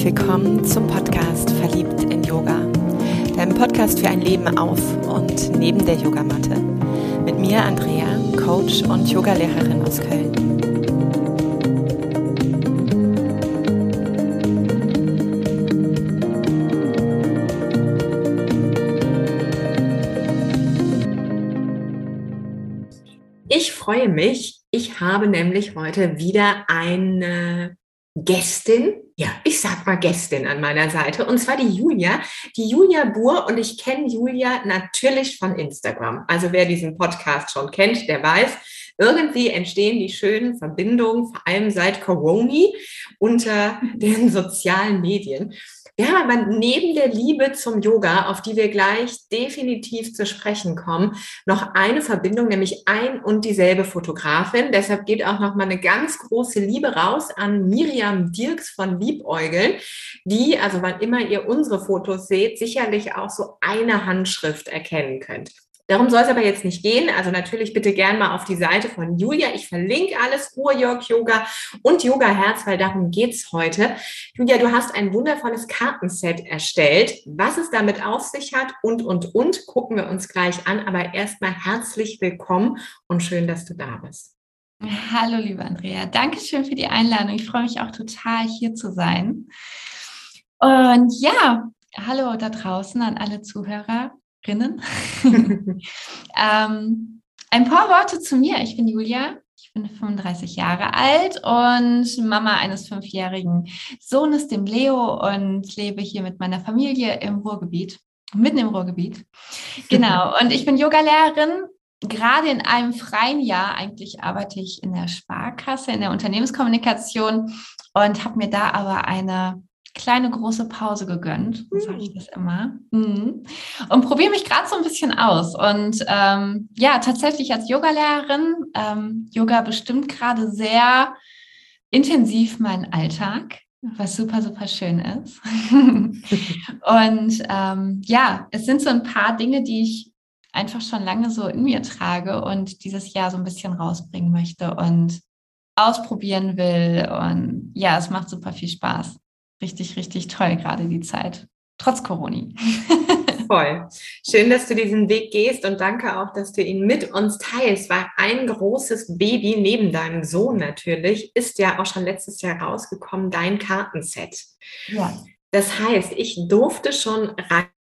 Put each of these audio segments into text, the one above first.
herzlich willkommen zum Podcast Verliebt in Yoga. Deinem Podcast für ein Leben auf und neben der Yogamatte. Mit mir Andrea, Coach und Yogalehrerin aus Köln. Ich freue mich. Ich habe nämlich heute wieder eine Gästin, ja, ich sag mal Gästin an meiner Seite, und zwar die Julia, die Julia Buhr, und ich kenne Julia natürlich von Instagram. Also wer diesen Podcast schon kennt, der weiß, irgendwie entstehen die schönen Verbindungen, vor allem seit Corona, unter den sozialen Medien. Haben aber neben der Liebe zum Yoga, auf die wir gleich definitiv zu sprechen kommen, noch eine Verbindung, nämlich ein und dieselbe Fotografin. Deshalb geht auch noch mal eine ganz große Liebe raus an Miriam Dirks von Liebäugeln, die, also wann immer ihr unsere Fotos seht, sicherlich auch so eine Handschrift erkennen könnt. Darum soll es aber jetzt nicht gehen. Also natürlich bitte gern mal auf die Seite von Julia. Ich verlinke alles, Ruhrjörg Yoga und Yoga Herz, weil darum geht's heute. Julia, du hast ein wundervolles Kartenset erstellt. Was es damit auf sich hat und, und, und, gucken wir uns gleich an. Aber erstmal herzlich willkommen und schön, dass du da bist. Hallo, liebe Andrea. Dankeschön für die Einladung. Ich freue mich auch total, hier zu sein. Und ja, hallo da draußen an alle Zuhörer. Ähm, ein paar Worte zu mir. Ich bin Julia. Ich bin 35 Jahre alt und Mama eines fünfjährigen Sohnes, dem Leo, und lebe hier mit meiner Familie im Ruhrgebiet, mitten im Ruhrgebiet. Genau. Und ich bin Yogalehrerin. Gerade in einem freien Jahr, eigentlich arbeite ich in der Sparkasse, in der Unternehmenskommunikation und habe mir da aber eine kleine große Pause gegönnt, so sage ich hm. das immer. Mhm. Und probiere mich gerade so ein bisschen aus. Und ähm, ja, tatsächlich als Yogalehrerin, ähm, Yoga bestimmt gerade sehr intensiv meinen Alltag, was super, super schön ist. und ähm, ja, es sind so ein paar Dinge, die ich einfach schon lange so in mir trage und dieses Jahr so ein bisschen rausbringen möchte und ausprobieren will. Und ja, es macht super viel Spaß richtig, richtig toll, gerade die Zeit, trotz Corona. Voll. Schön, dass du diesen Weg gehst und danke auch, dass du ihn mit uns teilst, weil ein großes Baby neben deinem Sohn natürlich ist ja auch schon letztes Jahr rausgekommen, dein Kartenset. Ja. Das heißt, ich durfte schon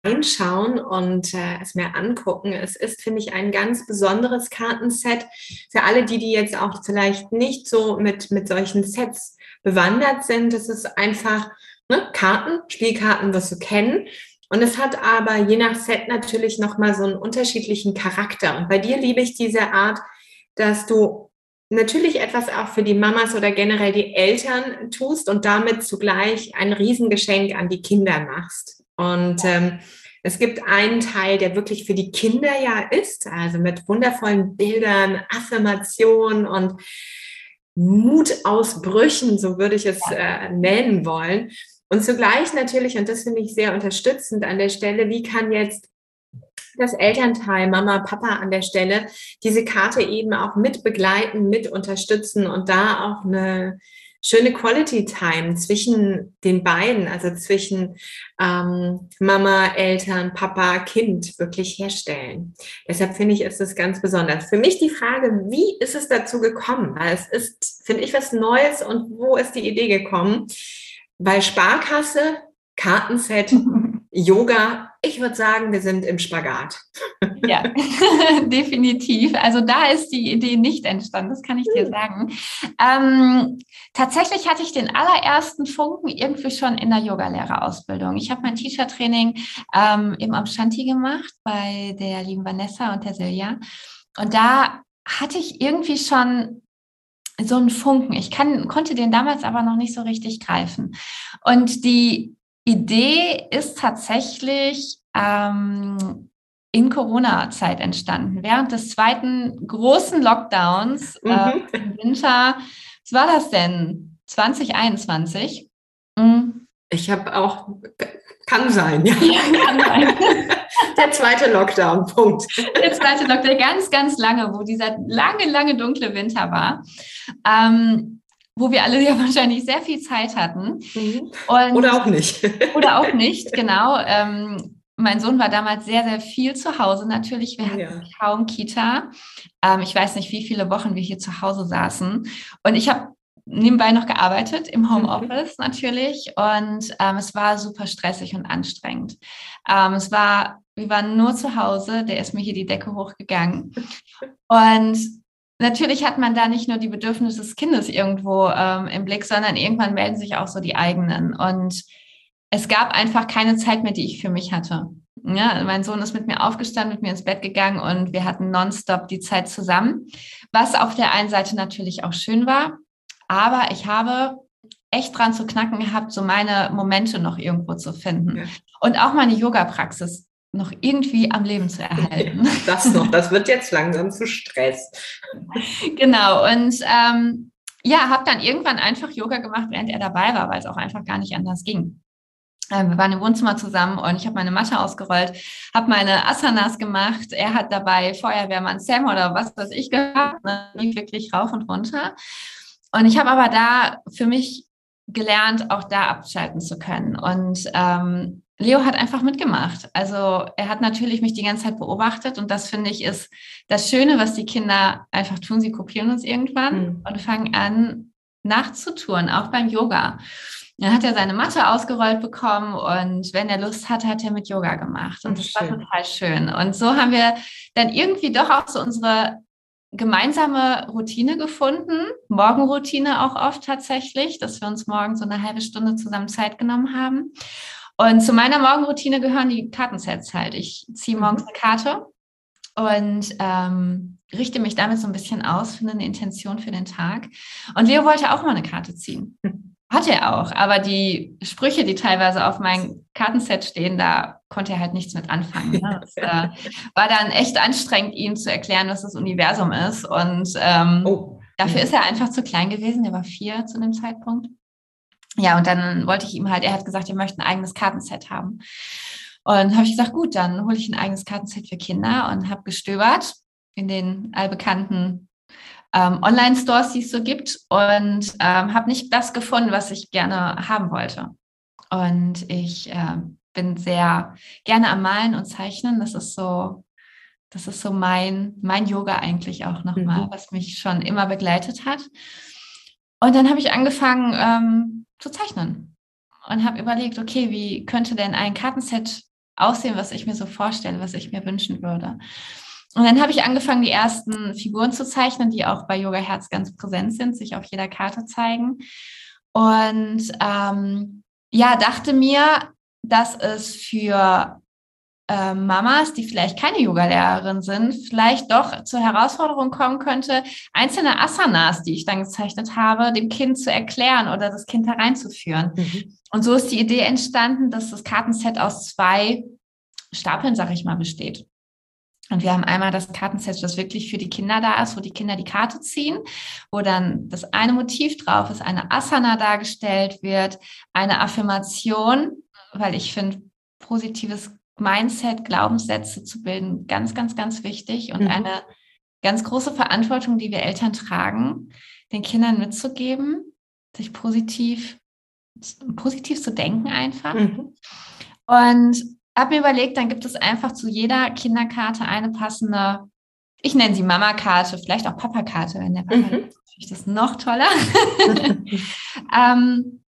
reinschauen und äh, es mir angucken. Es ist, finde ich, ein ganz besonderes Kartenset. Für alle, die, die jetzt auch vielleicht nicht so mit, mit solchen Sets bewandert sind, es ist einfach ne, Karten, Spielkarten wirst du kennen. Und es hat aber je nach Set natürlich nochmal so einen unterschiedlichen Charakter. Und bei dir liebe ich diese Art, dass du natürlich etwas auch für die Mamas oder generell die Eltern tust und damit zugleich ein Riesengeschenk an die Kinder machst. Und ähm, es gibt einen Teil, der wirklich für die Kinder ja ist, also mit wundervollen Bildern, Affirmationen und Mutausbrüchen, so würde ich es äh, nennen wollen. Und zugleich natürlich, und das finde ich sehr unterstützend an der Stelle, wie kann jetzt das Elternteil, Mama, Papa an der Stelle, diese Karte eben auch mit begleiten, mit unterstützen und da auch eine schöne Quality Time zwischen den beiden, also zwischen ähm, Mama, Eltern, Papa, Kind wirklich herstellen. Deshalb finde ich, ist es ganz besonders. Für mich die Frage, wie ist es dazu gekommen? Weil es ist, finde ich, was Neues und wo ist die Idee gekommen? Bei Sparkasse, Kartenset, Yoga, ich würde sagen, wir sind im Spagat. Ja, definitiv. Also da ist die Idee nicht entstanden, das kann ich dir hm. sagen. Ähm, tatsächlich hatte ich den allerersten Funken irgendwie schon in der Yogalehrerausbildung. Ich habe mein Teacher-Training ähm, im Amshanti gemacht bei der lieben Vanessa und der Silja. Und da hatte ich irgendwie schon so einen Funken. Ich kann, konnte den damals aber noch nicht so richtig greifen. Und die Idee ist tatsächlich ähm, in Corona-Zeit entstanden. Während des zweiten großen Lockdowns äh, mhm. äh, im Winter, was war das denn? 2021? Mhm. Ich habe auch, kann sein, ja. ja kann sein. Der zweite Lockdown, Punkt. Der zweite Lockdown, ganz, ganz lange, wo dieser lange, lange dunkle Winter war. Ähm, wo wir alle ja wahrscheinlich sehr viel Zeit hatten. Mhm. Und, oder auch nicht. oder auch nicht, genau. Ähm, mein Sohn war damals sehr, sehr viel zu Hause natürlich. Wir hatten ja. kaum Kita. Ähm, ich weiß nicht, wie viele Wochen wir hier zu Hause saßen. Und ich habe nebenbei noch gearbeitet im mhm. Homeoffice natürlich. Und ähm, es war super stressig und anstrengend. Ähm, es war, wir waren nur zu Hause. Der ist mir hier die Decke hochgegangen. Und natürlich hat man da nicht nur die Bedürfnisse des Kindes irgendwo ähm, im Blick, sondern irgendwann melden sich auch so die eigenen. Und es gab einfach keine Zeit mehr, die ich für mich hatte. Ja, mein Sohn ist mit mir aufgestanden, mit mir ins Bett gegangen und wir hatten nonstop die Zeit zusammen, was auf der einen Seite natürlich auch schön war, aber ich habe echt dran zu knacken gehabt, so meine Momente noch irgendwo zu finden ja. und auch meine Yoga-Praxis noch irgendwie am Leben zu erhalten. Das noch, das wird jetzt langsam zu Stress. Genau, und ähm, ja, habe dann irgendwann einfach Yoga gemacht, während er dabei war, weil es auch einfach gar nicht anders ging. Ähm, wir waren im Wohnzimmer zusammen und ich habe meine Matte ausgerollt, habe meine Asanas gemacht. Er hat dabei Feuerwehrmann Sam oder was weiß ich gehabt, ne? lief wirklich rauf und runter. Und ich habe aber da für mich gelernt, auch da abschalten zu können. Und ähm, Leo hat einfach mitgemacht. Also er hat natürlich mich die ganze Zeit beobachtet und das finde ich ist das Schöne, was die Kinder einfach tun. Sie kopieren uns irgendwann mhm. und fangen an nachzutouren, auch beim Yoga. Dann hat er seine Matte ausgerollt bekommen und wenn er Lust hatte, hat er mit Yoga gemacht. Und das schön. war total schön. Und so haben wir dann irgendwie doch auch so unsere gemeinsame Routine gefunden, Morgenroutine auch oft tatsächlich, dass wir uns morgen so eine halbe Stunde zusammen Zeit genommen haben. Und zu meiner Morgenroutine gehören die Kartensets halt. Ich ziehe mhm. morgens eine Karte und ähm, richte mich damit so ein bisschen aus, finde eine Intention für den Tag. Und Leo wollte auch mal eine Karte ziehen. Hat er auch, aber die Sprüche, die teilweise auf meinem Kartenset stehen, da konnte er halt nichts mit anfangen. Ne? Das äh, war dann echt anstrengend, ihm zu erklären, was das Universum ist. Und ähm, oh. dafür ist er einfach zu klein gewesen. Er war vier zu dem Zeitpunkt. Ja, und dann wollte ich ihm halt, er hat gesagt, er möchte ein eigenes Kartenset haben. Und habe ich gesagt, gut, dann hole ich ein eigenes Kartenset für Kinder und habe gestöbert in den allbekannten ähm, Online-Stores, die es so gibt und ähm, habe nicht das gefunden, was ich gerne haben wollte. Und ich äh, bin sehr gerne am Malen und Zeichnen. Das ist so, das ist so mein, mein Yoga eigentlich auch nochmal, mhm. was mich schon immer begleitet hat. Und dann habe ich angefangen ähm, zu zeichnen und habe überlegt, okay, wie könnte denn ein Kartenset aussehen, was ich mir so vorstelle, was ich mir wünschen würde. Und dann habe ich angefangen, die ersten Figuren zu zeichnen, die auch bei Yoga Herz ganz präsent sind, sich auf jeder Karte zeigen. Und ähm, ja, dachte mir, dass es für äh, Mamas, die vielleicht keine Yoga-Lehrerin sind, vielleicht doch zur Herausforderung kommen könnte, einzelne Asanas, die ich dann gezeichnet habe, dem Kind zu erklären oder das Kind hereinzuführen. Mhm. Und so ist die Idee entstanden, dass das Kartenset aus zwei Stapeln, sag ich mal, besteht. Und wir haben einmal das Kartenset, das wirklich für die Kinder da ist, wo die Kinder die Karte ziehen, wo dann das eine Motiv drauf ist, eine Asana dargestellt wird, eine Affirmation, weil ich finde, positives Mindset, Glaubenssätze zu bilden, ganz, ganz, ganz wichtig und mhm. eine ganz große Verantwortung, die wir Eltern tragen, den Kindern mitzugeben, sich positiv, positiv zu denken einfach. Mhm. Und habe mir überlegt, dann gibt es einfach zu jeder Kinderkarte eine passende, ich nenne sie Mama-Karte, vielleicht auch Papa-Karte, wenn der Papa mhm. ist, natürlich das noch toller. ähm,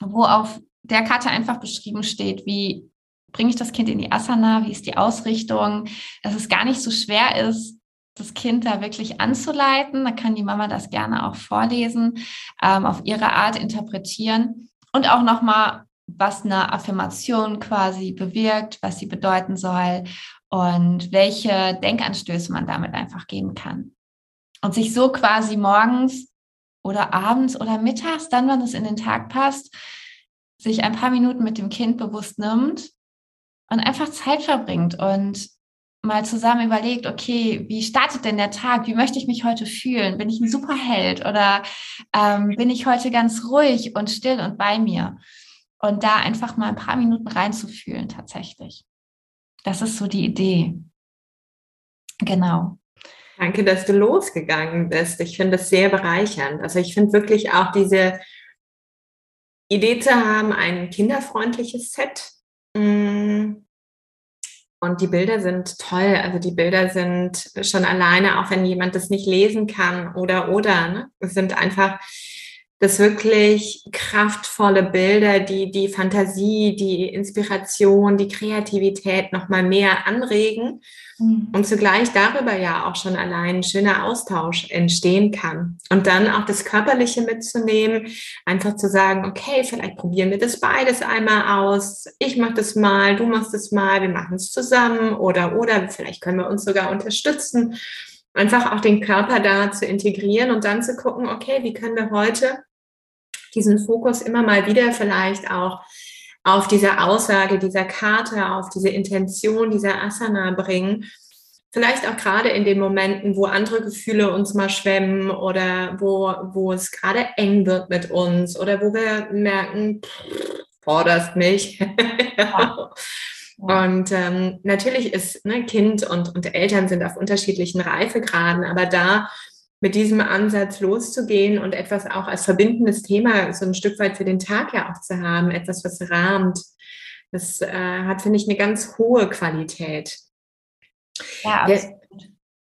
wo auf der Karte einfach beschrieben steht, wie bringe ich das Kind in die Asana, wie ist die Ausrichtung, dass es gar nicht so schwer ist, das Kind da wirklich anzuleiten. Da kann die Mama das gerne auch vorlesen, ähm, auf ihre Art interpretieren und auch nochmal was eine Affirmation quasi bewirkt, was sie bedeuten soll und welche Denkanstöße man damit einfach geben kann. Und sich so quasi morgens oder abends oder mittags, dann, wenn es in den Tag passt, sich ein paar Minuten mit dem Kind bewusst nimmt und einfach Zeit verbringt und mal zusammen überlegt, okay, wie startet denn der Tag? Wie möchte ich mich heute fühlen? Bin ich ein Superheld oder ähm, bin ich heute ganz ruhig und still und bei mir? und da einfach mal ein paar Minuten reinzufühlen tatsächlich. Das ist so die Idee. Genau. Danke, dass du losgegangen bist. Ich finde es sehr bereichernd. Also ich finde wirklich auch diese Idee zu haben, ein kinderfreundliches Set. Und die Bilder sind toll. Also die Bilder sind schon alleine, auch wenn jemand das nicht lesen kann oder oder, ne? Es sind einfach das wirklich kraftvolle Bilder, die die Fantasie, die Inspiration, die Kreativität noch mal mehr anregen mhm. und zugleich darüber ja auch schon allein ein schöner Austausch entstehen kann. Und dann auch das Körperliche mitzunehmen, einfach zu sagen, okay, vielleicht probieren wir das beides einmal aus. Ich mache das mal, du machst es mal, wir machen es zusammen oder oder vielleicht können wir uns sogar unterstützen einfach auch den Körper da zu integrieren und dann zu gucken, okay, wie können wir heute diesen Fokus immer mal wieder vielleicht auch auf diese Aussage dieser Karte, auf diese Intention dieser Asana bringen. Vielleicht auch gerade in den Momenten, wo andere Gefühle uns mal schwemmen oder wo, wo es gerade eng wird mit uns oder wo wir merken, forderst mich. Ja. Und ähm, natürlich ist ne, Kind und, und Eltern sind auf unterschiedlichen Reifegraden, aber da mit diesem Ansatz loszugehen und etwas auch als verbindendes Thema so ein Stück weit für den Tag ja auch zu haben, etwas, was rahmt, das äh, hat, finde ich, eine ganz hohe Qualität. Ja.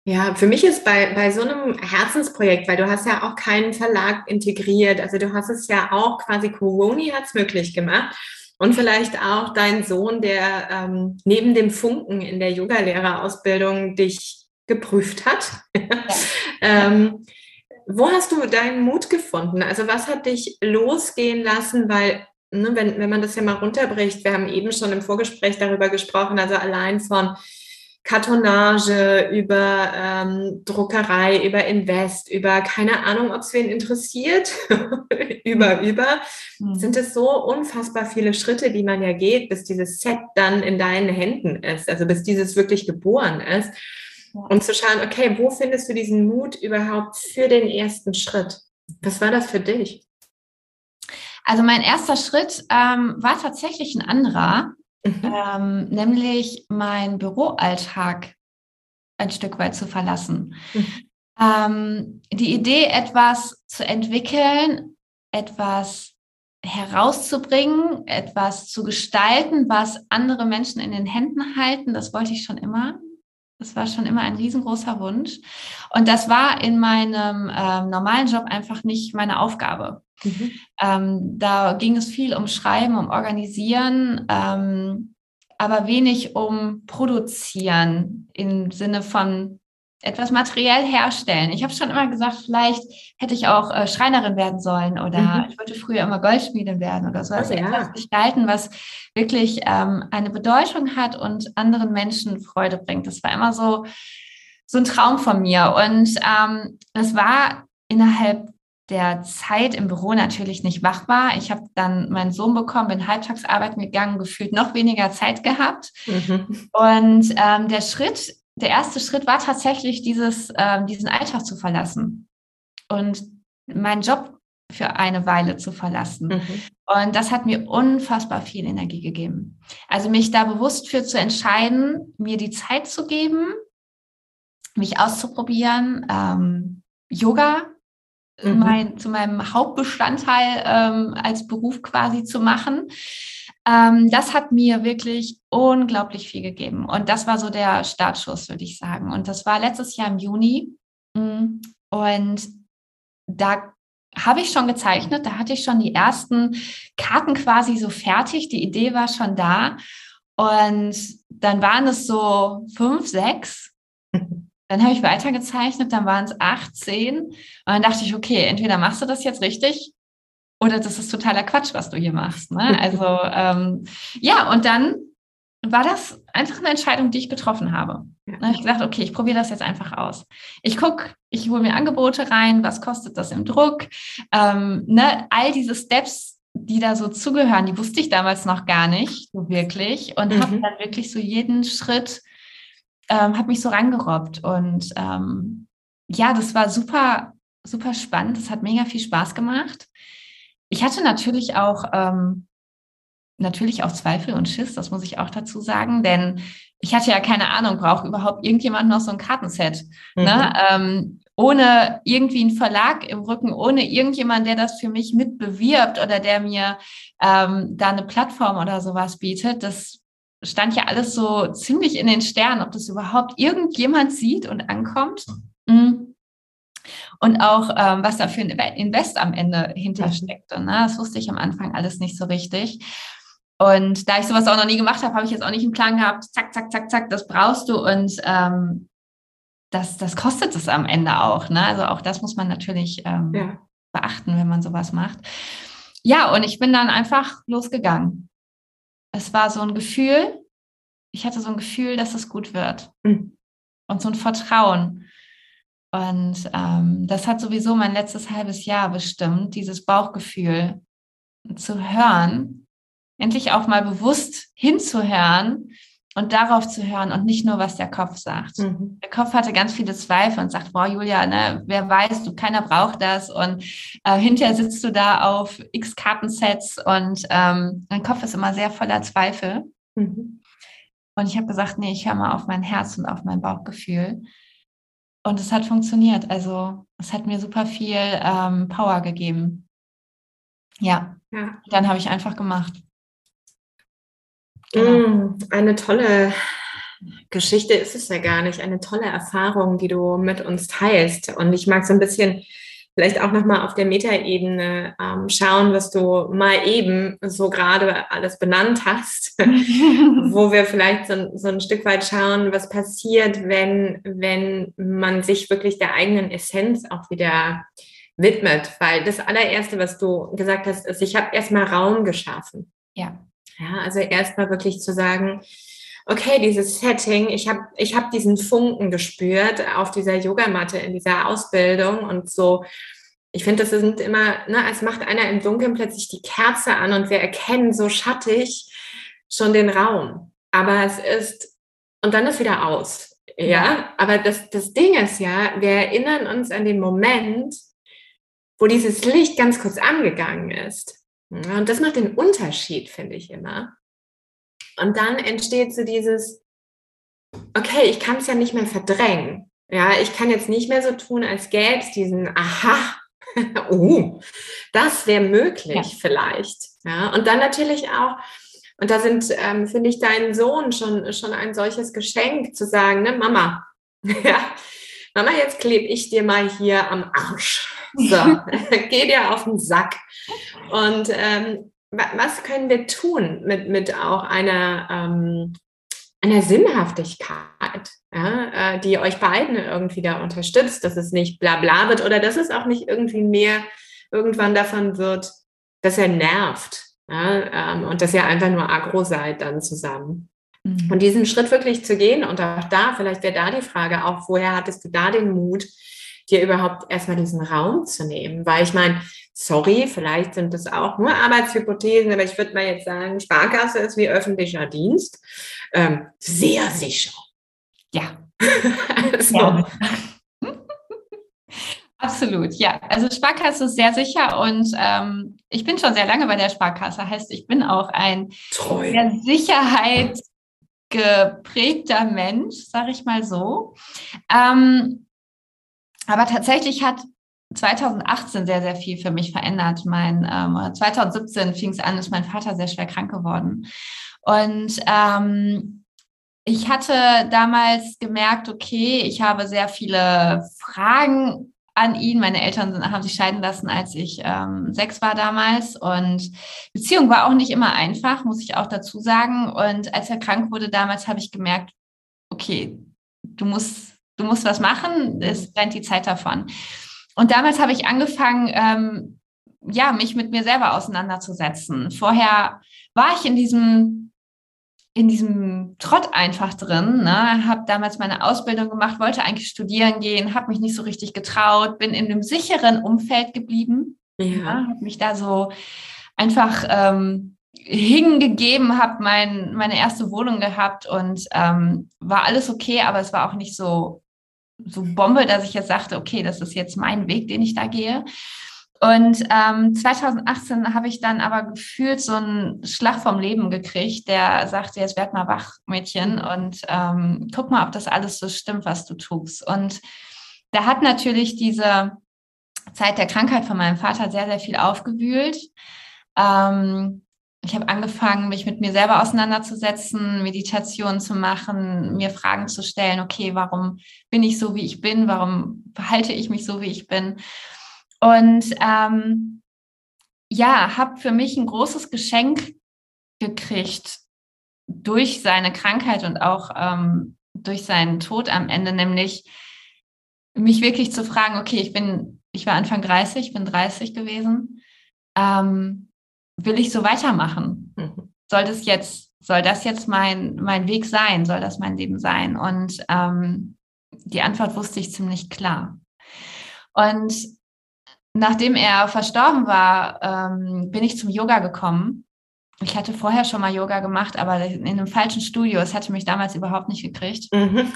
Ja, für mich ist bei, bei so einem Herzensprojekt, weil du hast ja auch keinen Verlag integriert, also du hast es ja auch quasi, Coroni hat es möglich gemacht und vielleicht auch dein Sohn, der ähm, neben dem Funken in der Yogalehrerausbildung dich geprüft hat. ähm, wo hast du deinen Mut gefunden? Also was hat dich losgehen lassen? Weil, ne, wenn, wenn man das ja mal runterbricht, wir haben eben schon im Vorgespräch darüber gesprochen, also allein von Kartonage, über ähm, Druckerei, über Invest, über keine Ahnung, ob es wen interessiert, über, mhm. über, mhm. sind es so unfassbar viele Schritte, die man ja geht, bis dieses Set dann in deinen Händen ist, also bis dieses wirklich geboren ist. Und zu schauen, okay, wo findest du diesen Mut überhaupt für den ersten Schritt? Was war das für dich? Also mein erster Schritt ähm, war tatsächlich ein anderer, mhm. ähm, nämlich mein Büroalltag ein Stück weit zu verlassen. Mhm. Ähm, die Idee, etwas zu entwickeln, etwas herauszubringen, etwas zu gestalten, was andere Menschen in den Händen halten, das wollte ich schon immer. Das war schon immer ein riesengroßer Wunsch. Und das war in meinem ähm, normalen Job einfach nicht meine Aufgabe. Mhm. Ähm, da ging es viel um Schreiben, um Organisieren, ähm, aber wenig um Produzieren im Sinne von etwas materiell herstellen. Ich habe schon immer gesagt, vielleicht hätte ich auch äh, Schreinerin werden sollen oder mhm. ich wollte früher immer Goldschmiedin werden oder so. Also oh, ja. etwas gestalten, was wirklich ähm, eine Bedeutung hat und anderen Menschen Freude bringt. Das war immer so, so ein Traum von mir. Und ähm, das war innerhalb der Zeit im Büro natürlich nicht machbar. Ich habe dann meinen Sohn bekommen, bin halbtagsarbeiten gegangen, gefühlt noch weniger Zeit gehabt. Mhm. Und ähm, der Schritt der erste Schritt war tatsächlich, dieses, ähm, diesen Alltag zu verlassen und meinen Job für eine Weile zu verlassen. Mhm. Und das hat mir unfassbar viel Energie gegeben. Also mich da bewusst für zu entscheiden, mir die Zeit zu geben, mich auszuprobieren, ähm, Yoga mhm. mein, zu meinem Hauptbestandteil ähm, als Beruf quasi zu machen. Ähm, das hat mir wirklich unglaublich viel gegeben. Und das war so der Startschuss, würde ich sagen. Und das war letztes Jahr im Juni. Mm, und da habe ich schon gezeichnet, da hatte ich schon die ersten Karten quasi so fertig. Die Idee war schon da. Und dann waren es so fünf, sechs. Dann habe ich weitergezeichnet, dann waren es acht, zehn. Und dann dachte ich, okay, entweder machst du das jetzt richtig oder das ist totaler Quatsch, was du hier machst. Ne? Also ähm, ja, und dann war das einfach eine Entscheidung, die ich getroffen habe. Ja. Da habe ich gesagt, okay, ich probiere das jetzt einfach aus. Ich gucke, ich hole mir Angebote rein, was kostet das im Druck? Ähm, ne? All diese Steps, die da so zugehören, die wusste ich damals noch gar nicht so wirklich und mhm. habe dann wirklich so jeden Schritt, ähm, habe mich so rangerobbt und ähm, ja, das war super, super spannend. Das hat mega viel Spaß gemacht. Ich hatte natürlich auch, ähm, natürlich auch Zweifel und Schiss, das muss ich auch dazu sagen, denn ich hatte ja keine Ahnung, braucht überhaupt irgendjemand noch so ein Kartenset? Ne? Mhm. Ne? Ähm, ohne irgendwie einen Verlag im Rücken, ohne irgendjemand, der das für mich mitbewirbt oder der mir ähm, da eine Plattform oder sowas bietet. Das stand ja alles so ziemlich in den Sternen, ob das überhaupt irgendjemand sieht und ankommt. Mhm. Und auch, ähm, was da für ein Invest am Ende hintersteckte. Ne? Das wusste ich am Anfang alles nicht so richtig. Und da ich sowas auch noch nie gemacht habe, habe ich jetzt auch nicht einen Plan gehabt, zack, zack, zack, zack, das brauchst du. Und ähm, das, das kostet es am Ende auch. Ne? Also auch das muss man natürlich ähm, ja. beachten, wenn man sowas macht. Ja, und ich bin dann einfach losgegangen. Es war so ein Gefühl, ich hatte so ein Gefühl, dass es gut wird. Mhm. Und so ein Vertrauen. Und ähm, das hat sowieso mein letztes halbes Jahr bestimmt, dieses Bauchgefühl zu hören, endlich auch mal bewusst hinzuhören, und darauf zu hören und nicht nur, was der Kopf sagt. Mhm. Der Kopf hatte ganz viele Zweifel und sagt, boah, Julia, ne, wer weiß, du, keiner braucht das. Und äh, hinterher sitzt du da auf x Kartensets und ähm, dein Kopf ist immer sehr voller Zweifel. Mhm. Und ich habe gesagt, nee, ich höre mal auf mein Herz und auf mein Bauchgefühl. Und es hat funktioniert. Also es hat mir super viel ähm, Power gegeben. Ja. ja. Dann habe ich einfach gemacht. Genau. Mm, eine tolle Geschichte ist es ja gar nicht, eine tolle Erfahrung, die du mit uns teilst. Und ich mag so ein bisschen vielleicht auch nochmal auf der Metaebene ähm, schauen, was du mal eben so gerade alles benannt hast, wo wir vielleicht so, so, ein Stück weit schauen, was passiert, wenn, wenn man sich wirklich der eigenen Essenz auch wieder widmet. Weil das allererste, was du gesagt hast, ist, ich habe erstmal Raum geschaffen. Ja. Ja, also erstmal wirklich zu sagen, okay, dieses Setting, ich habe ich hab diesen Funken gespürt auf dieser Yogamatte in dieser Ausbildung und so. Ich finde, das sind immer, ne, als macht einer im Dunkeln plötzlich die Kerze an und wir erkennen so schattig schon den Raum. Aber es ist, und dann ist wieder aus. Ja, ja. aber das, das Ding ist ja, wir erinnern uns an den Moment, wo dieses Licht ganz kurz angegangen ist. Und das macht den Unterschied, finde ich immer. Und dann entsteht so dieses, okay, ich kann es ja nicht mehr verdrängen. Ja, ich kann jetzt nicht mehr so tun, als gäbe es diesen, aha, uh, das wäre möglich ja. vielleicht. Ja, und dann natürlich auch, und da sind, ähm, finde ich, deinen Sohn schon, schon ein solches Geschenk zu sagen, ne, Mama, ja, Mama, jetzt klebe ich dir mal hier am Arsch. So, geh dir auf den Sack. Und ähm, was können wir tun mit, mit auch einer, ähm, einer Sinnhaftigkeit, ja, äh, die euch beiden irgendwie da unterstützt, dass es nicht bla bla wird oder dass es auch nicht irgendwie mehr irgendwann davon wird, dass er nervt ja, ähm, und dass ihr einfach nur agro seid dann zusammen. Mhm. Und diesen Schritt wirklich zu gehen und auch da, vielleicht wäre da die Frage auch, woher hattest du da den Mut, dir überhaupt erstmal diesen Raum zu nehmen? Weil ich meine, sorry, vielleicht sind das auch nur Arbeitshypothesen, aber ich würde mal jetzt sagen, Sparkasse ist wie öffentlicher Dienst. Ähm, sehr sicher. Ja. also. ja. Absolut, ja. Also Sparkasse ist sehr sicher und ähm, ich bin schon sehr lange bei der Sparkasse. Heißt, ich bin auch ein Treu. sehr sicherheitsgeprägter Mensch, sage ich mal so. Ähm, aber tatsächlich hat 2018 sehr, sehr viel für mich verändert. Mein, ähm, 2017 fing es an, ist mein Vater sehr schwer krank geworden. Und ähm, ich hatte damals gemerkt, okay, ich habe sehr viele Fragen an ihn. Meine Eltern haben sich scheiden lassen, als ich ähm, sechs war damals. Und Beziehung war auch nicht immer einfach, muss ich auch dazu sagen. Und als er krank wurde damals, habe ich gemerkt, okay, du musst, du musst was machen, es rennt die Zeit davon. Und damals habe ich angefangen, ähm, ja, mich mit mir selber auseinanderzusetzen. Vorher war ich in diesem in diesem Trott einfach drin. Ne? Habe damals meine Ausbildung gemacht, wollte eigentlich studieren gehen, habe mich nicht so richtig getraut, bin in einem sicheren Umfeld geblieben. Ja. ja habe mich da so einfach ähm, hingegeben, habe mein, meine erste Wohnung gehabt und ähm, war alles okay, aber es war auch nicht so so Bombe, dass ich jetzt sagte, okay, das ist jetzt mein Weg, den ich da gehe. Und ähm, 2018 habe ich dann aber gefühlt so einen Schlag vom Leben gekriegt, der sagte, jetzt werd mal wach, Mädchen, und ähm, guck mal, ob das alles so stimmt, was du tust. Und da hat natürlich diese Zeit der Krankheit von meinem Vater sehr, sehr viel aufgewühlt. Ähm, ich habe angefangen, mich mit mir selber auseinanderzusetzen, Meditation zu machen, mir Fragen zu stellen, okay, warum bin ich so, wie ich bin? Warum verhalte ich mich so, wie ich bin? Und ähm, ja, habe für mich ein großes Geschenk gekriegt durch seine Krankheit und auch ähm, durch seinen Tod am Ende, nämlich mich wirklich zu fragen, okay, ich bin, ich war Anfang 30, ich bin 30 gewesen. Ähm, will ich so weitermachen? Mhm. Soll das jetzt, soll das jetzt mein, mein Weg sein? Soll das mein Leben sein? Und ähm, die Antwort wusste ich ziemlich klar. Und nachdem er verstorben war, ähm, bin ich zum Yoga gekommen. Ich hatte vorher schon mal Yoga gemacht, aber in einem falschen Studio. Es hatte mich damals überhaupt nicht gekriegt. Mhm.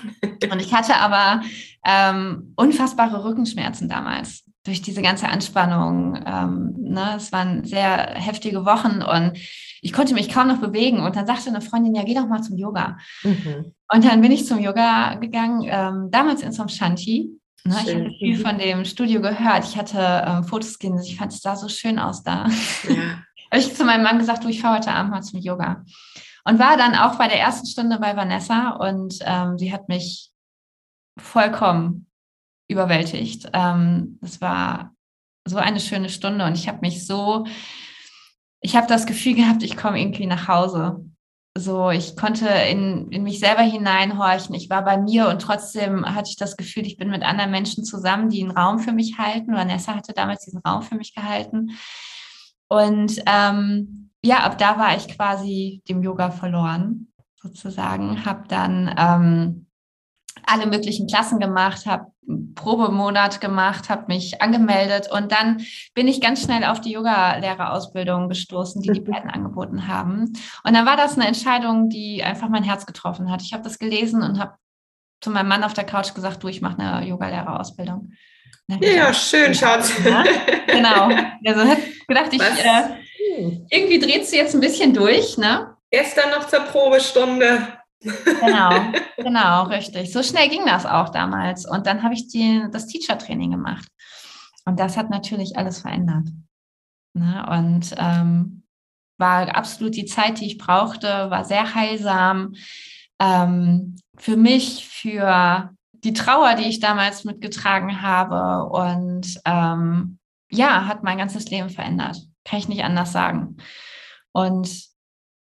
Und ich hatte aber ähm, unfassbare Rückenschmerzen damals durch diese ganze Anspannung. Ähm, ne, es waren sehr heftige Wochen und ich konnte mich kaum noch bewegen. Und dann sagte eine Freundin, ja, geh doch mal zum Yoga. Mhm. Und dann bin ich zum Yoga gegangen, ähm, damals in so einem Shanti. Ne, ich hatte viel von dem Studio gehört. Ich hatte ähm, Fotos gesehen. Ich fand es da so schön aus da. Ja. habe ich zu meinem Mann gesagt, du, ich fahre heute Abend mal zum Yoga. Und war dann auch bei der ersten Stunde bei Vanessa und ähm, sie hat mich vollkommen überwältigt. Ähm, es war so eine schöne Stunde und ich habe mich so, ich habe das Gefühl gehabt, ich komme irgendwie nach Hause so, ich konnte in, in mich selber hineinhorchen. Ich war bei mir und trotzdem hatte ich das Gefühl, ich bin mit anderen Menschen zusammen, die einen Raum für mich halten. Vanessa hatte damals diesen Raum für mich gehalten. Und ähm, ja, ab da war ich quasi dem Yoga verloren, sozusagen. Habe dann ähm, alle möglichen Klassen gemacht, habe Probemonat gemacht, habe mich angemeldet und dann bin ich ganz schnell auf die Yoga-Lehrerausbildung gestoßen, die die beiden angeboten haben. Und dann war das eine Entscheidung, die einfach mein Herz getroffen hat. Ich habe das gelesen und habe zu meinem Mann auf der Couch gesagt, du, ich mache eine Yoga-Lehrerausbildung. Ja, schön, Schatz. Ja, genau. Also gedacht, ich äh, irgendwie dreht sie jetzt ein bisschen durch, ne? Gestern noch zur Probestunde. Genau, genau, richtig. So schnell ging das auch damals. Und dann habe ich die, das Teacher-Training gemacht. Und das hat natürlich alles verändert. Ne? Und ähm, war absolut die Zeit, die ich brauchte, war sehr heilsam. Ähm, für mich, für die Trauer, die ich damals mitgetragen habe. Und ähm, ja, hat mein ganzes Leben verändert. Kann ich nicht anders sagen. Und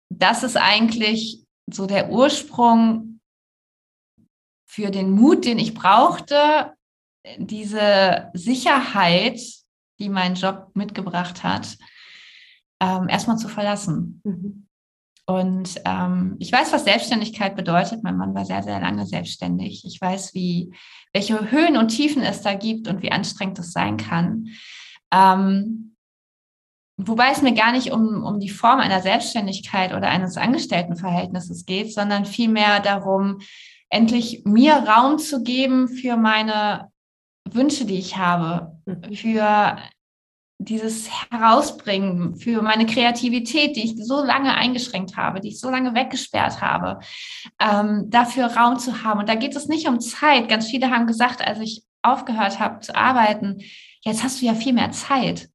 das ist eigentlich so der Ursprung für den Mut, den ich brauchte, diese Sicherheit, die mein Job mitgebracht hat, ähm, erstmal zu verlassen. Mhm. Und ähm, ich weiß, was Selbstständigkeit bedeutet. Mein Mann war sehr, sehr lange selbstständig. Ich weiß, wie, welche Höhen und Tiefen es da gibt und wie anstrengend es sein kann. Ähm, Wobei es mir gar nicht um, um die Form einer Selbstständigkeit oder eines Angestelltenverhältnisses geht, sondern vielmehr darum, endlich mir Raum zu geben für meine Wünsche, die ich habe, mhm. für dieses Herausbringen, für meine Kreativität, die ich so lange eingeschränkt habe, die ich so lange weggesperrt habe, ähm, dafür Raum zu haben. Und da geht es nicht um Zeit. Ganz viele haben gesagt, als ich aufgehört habe zu arbeiten, jetzt hast du ja viel mehr Zeit.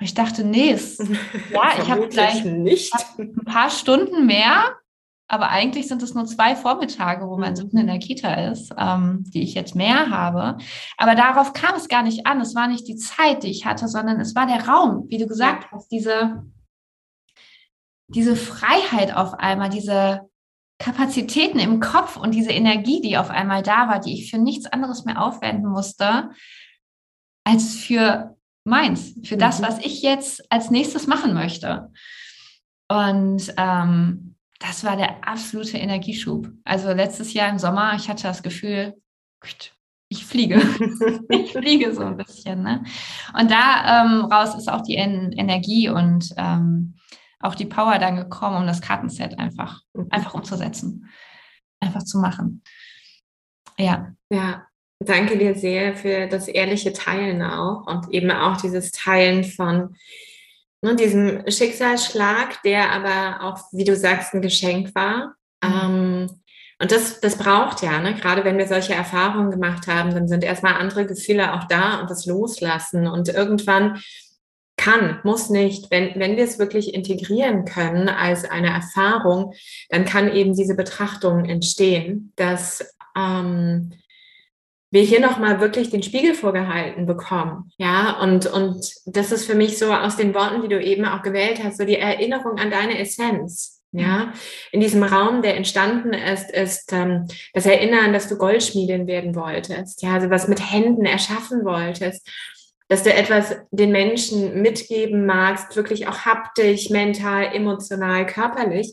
Ich dachte, nee, es, ja, ich habe gleich hab ein paar Stunden mehr, aber eigentlich sind es nur zwei Vormittage, wo mein Sohn in der Kita ist, ähm, die ich jetzt mehr habe. Aber darauf kam es gar nicht an. Es war nicht die Zeit, die ich hatte, sondern es war der Raum, wie du gesagt hast, diese, diese Freiheit auf einmal, diese Kapazitäten im Kopf und diese Energie, die auf einmal da war, die ich für nichts anderes mehr aufwenden musste, als für meins, für das, mhm. was ich jetzt als nächstes machen möchte. Und ähm, das war der absolute Energieschub. Also letztes Jahr im Sommer, ich hatte das Gefühl, ich fliege. ich fliege so ein bisschen. Ne? Und da ähm, raus ist auch die en Energie und ähm, auch die Power dann gekommen, um das Kartenset einfach, mhm. einfach umzusetzen. Einfach zu machen. Ja. Ja, danke dir sehr für das ehrliche Teilen auch und eben auch dieses Teilen von ne, diesem Schicksalsschlag, der aber auch, wie du sagst, ein Geschenk war. Mhm. Ähm, und das, das braucht ja, ne? gerade wenn wir solche Erfahrungen gemacht haben, dann sind erstmal andere Gefühle auch da und das Loslassen. Und irgendwann kann, muss nicht, wenn, wenn wir es wirklich integrieren können als eine Erfahrung, dann kann eben diese Betrachtung entstehen, dass ähm, wir hier nochmal wirklich den Spiegel vorgehalten bekommen. Ja, und, und das ist für mich so aus den Worten, die du eben auch gewählt hast, so die Erinnerung an deine Essenz. Ja, in diesem Raum, der entstanden ist, ist ähm, das Erinnern, dass du Goldschmiedin werden wolltest, ja, also was mit Händen erschaffen wolltest, dass du etwas den Menschen mitgeben magst, wirklich auch haptisch, mental, emotional, körperlich,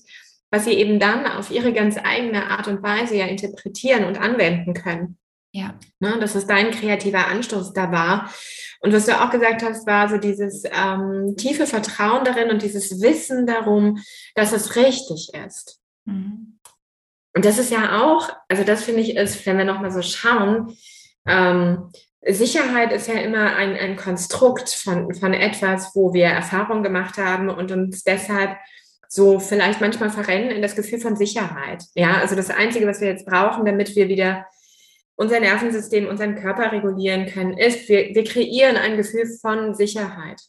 was sie eben dann auf ihre ganz eigene Art und Weise ja interpretieren und anwenden können. Ja. Ne, dass es dein kreativer Anstoß da war. Und was du auch gesagt hast, war so dieses ähm, tiefe Vertrauen darin und dieses Wissen darum, dass es richtig ist. Mhm. Und das ist ja auch, also das finde ich ist, wenn wir nochmal so schauen, ähm, Sicherheit ist ja immer ein, ein Konstrukt von, von etwas, wo wir Erfahrung gemacht haben und uns deshalb so vielleicht manchmal verrennen in das Gefühl von Sicherheit. Ja, also das Einzige, was wir jetzt brauchen, damit wir wieder unser Nervensystem, unseren Körper regulieren können, ist, wir, wir kreieren ein Gefühl von Sicherheit.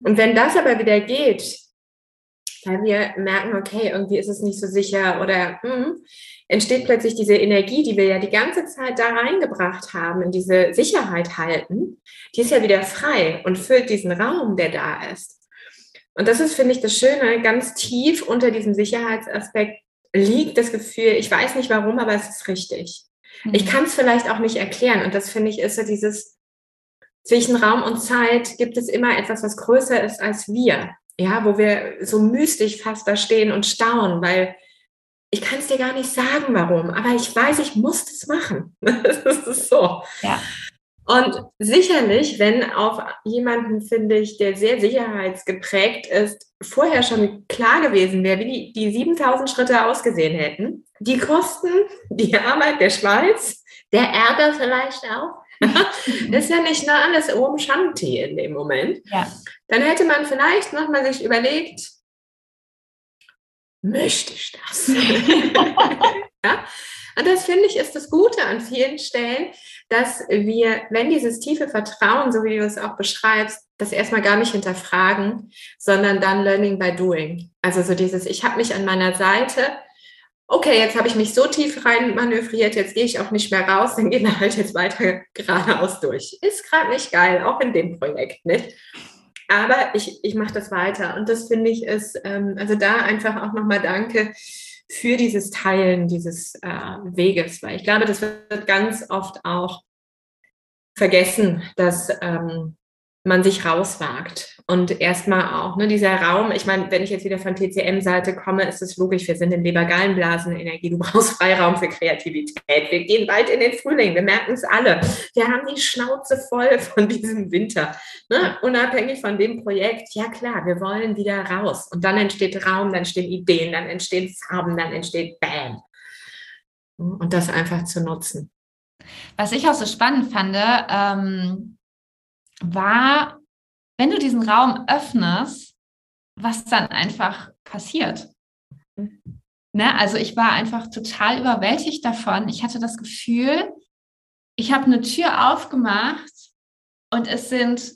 Und wenn das aber wieder geht, weil wir merken, okay, irgendwie ist es nicht so sicher oder hm, entsteht plötzlich diese Energie, die wir ja die ganze Zeit da reingebracht haben, in diese Sicherheit halten, die ist ja wieder frei und füllt diesen Raum, der da ist. Und das ist, finde ich, das Schöne, ganz tief unter diesem Sicherheitsaspekt liegt das Gefühl, ich weiß nicht warum, aber es ist richtig. Ich mhm. kann es vielleicht auch nicht erklären. Und das finde ich ist so dieses, zwischen Raum und Zeit gibt es immer etwas, was größer ist als wir. Ja, wo wir so mystisch fast da stehen und staunen, weil ich kann es dir gar nicht sagen, warum, aber ich weiß, ich muss das machen. das ist so. Ja. Und sicherlich, wenn auf jemanden, finde ich, der sehr sicherheitsgeprägt ist, vorher schon klar gewesen wäre, wie die, die 7000 Schritte ausgesehen hätten, die Kosten, die Arbeit, der Schweiß, der Ärger vielleicht auch, das ist ja nicht nur alles oben Shanti in dem Moment. Ja. Dann hätte man vielleicht nochmal sich überlegt, möchte ich das? ja? Und das finde ich ist das Gute an vielen Stellen, dass wir, wenn dieses tiefe Vertrauen, so wie du es auch beschreibst, das erstmal gar nicht hinterfragen, sondern dann Learning by Doing. Also so dieses, ich habe mich an meiner Seite, okay, jetzt habe ich mich so tief rein manövriert, jetzt gehe ich auch nicht mehr raus, dann gehen wir halt jetzt weiter geradeaus durch. Ist gerade nicht geil, auch in dem Projekt nicht. Aber ich, ich mache das weiter. Und das finde ich ist, ähm, also da einfach auch nochmal danke für dieses Teilen dieses äh, Weges, weil ich glaube, das wird ganz oft auch vergessen, dass ähm, man sich rauswagt. Und erstmal auch, ne, dieser Raum, ich meine, wenn ich jetzt wieder von TCM-Seite komme, ist es logisch, wir sind in Lebergallenblasenenergie, du brauchst Freiraum für Kreativität. Wir gehen bald in den Frühling, wir merken es alle. Wir haben die Schnauze voll von diesem Winter. Ne? Unabhängig von dem Projekt, ja klar, wir wollen wieder raus. Und dann entsteht Raum, dann entstehen Ideen, dann entstehen Farben, dann entsteht Bam. Und das einfach zu nutzen. Was ich auch so spannend fand, ähm war, wenn du diesen Raum öffnest, was dann einfach passiert. Ne? Also ich war einfach total überwältigt davon. Ich hatte das Gefühl, ich habe eine Tür aufgemacht und es sind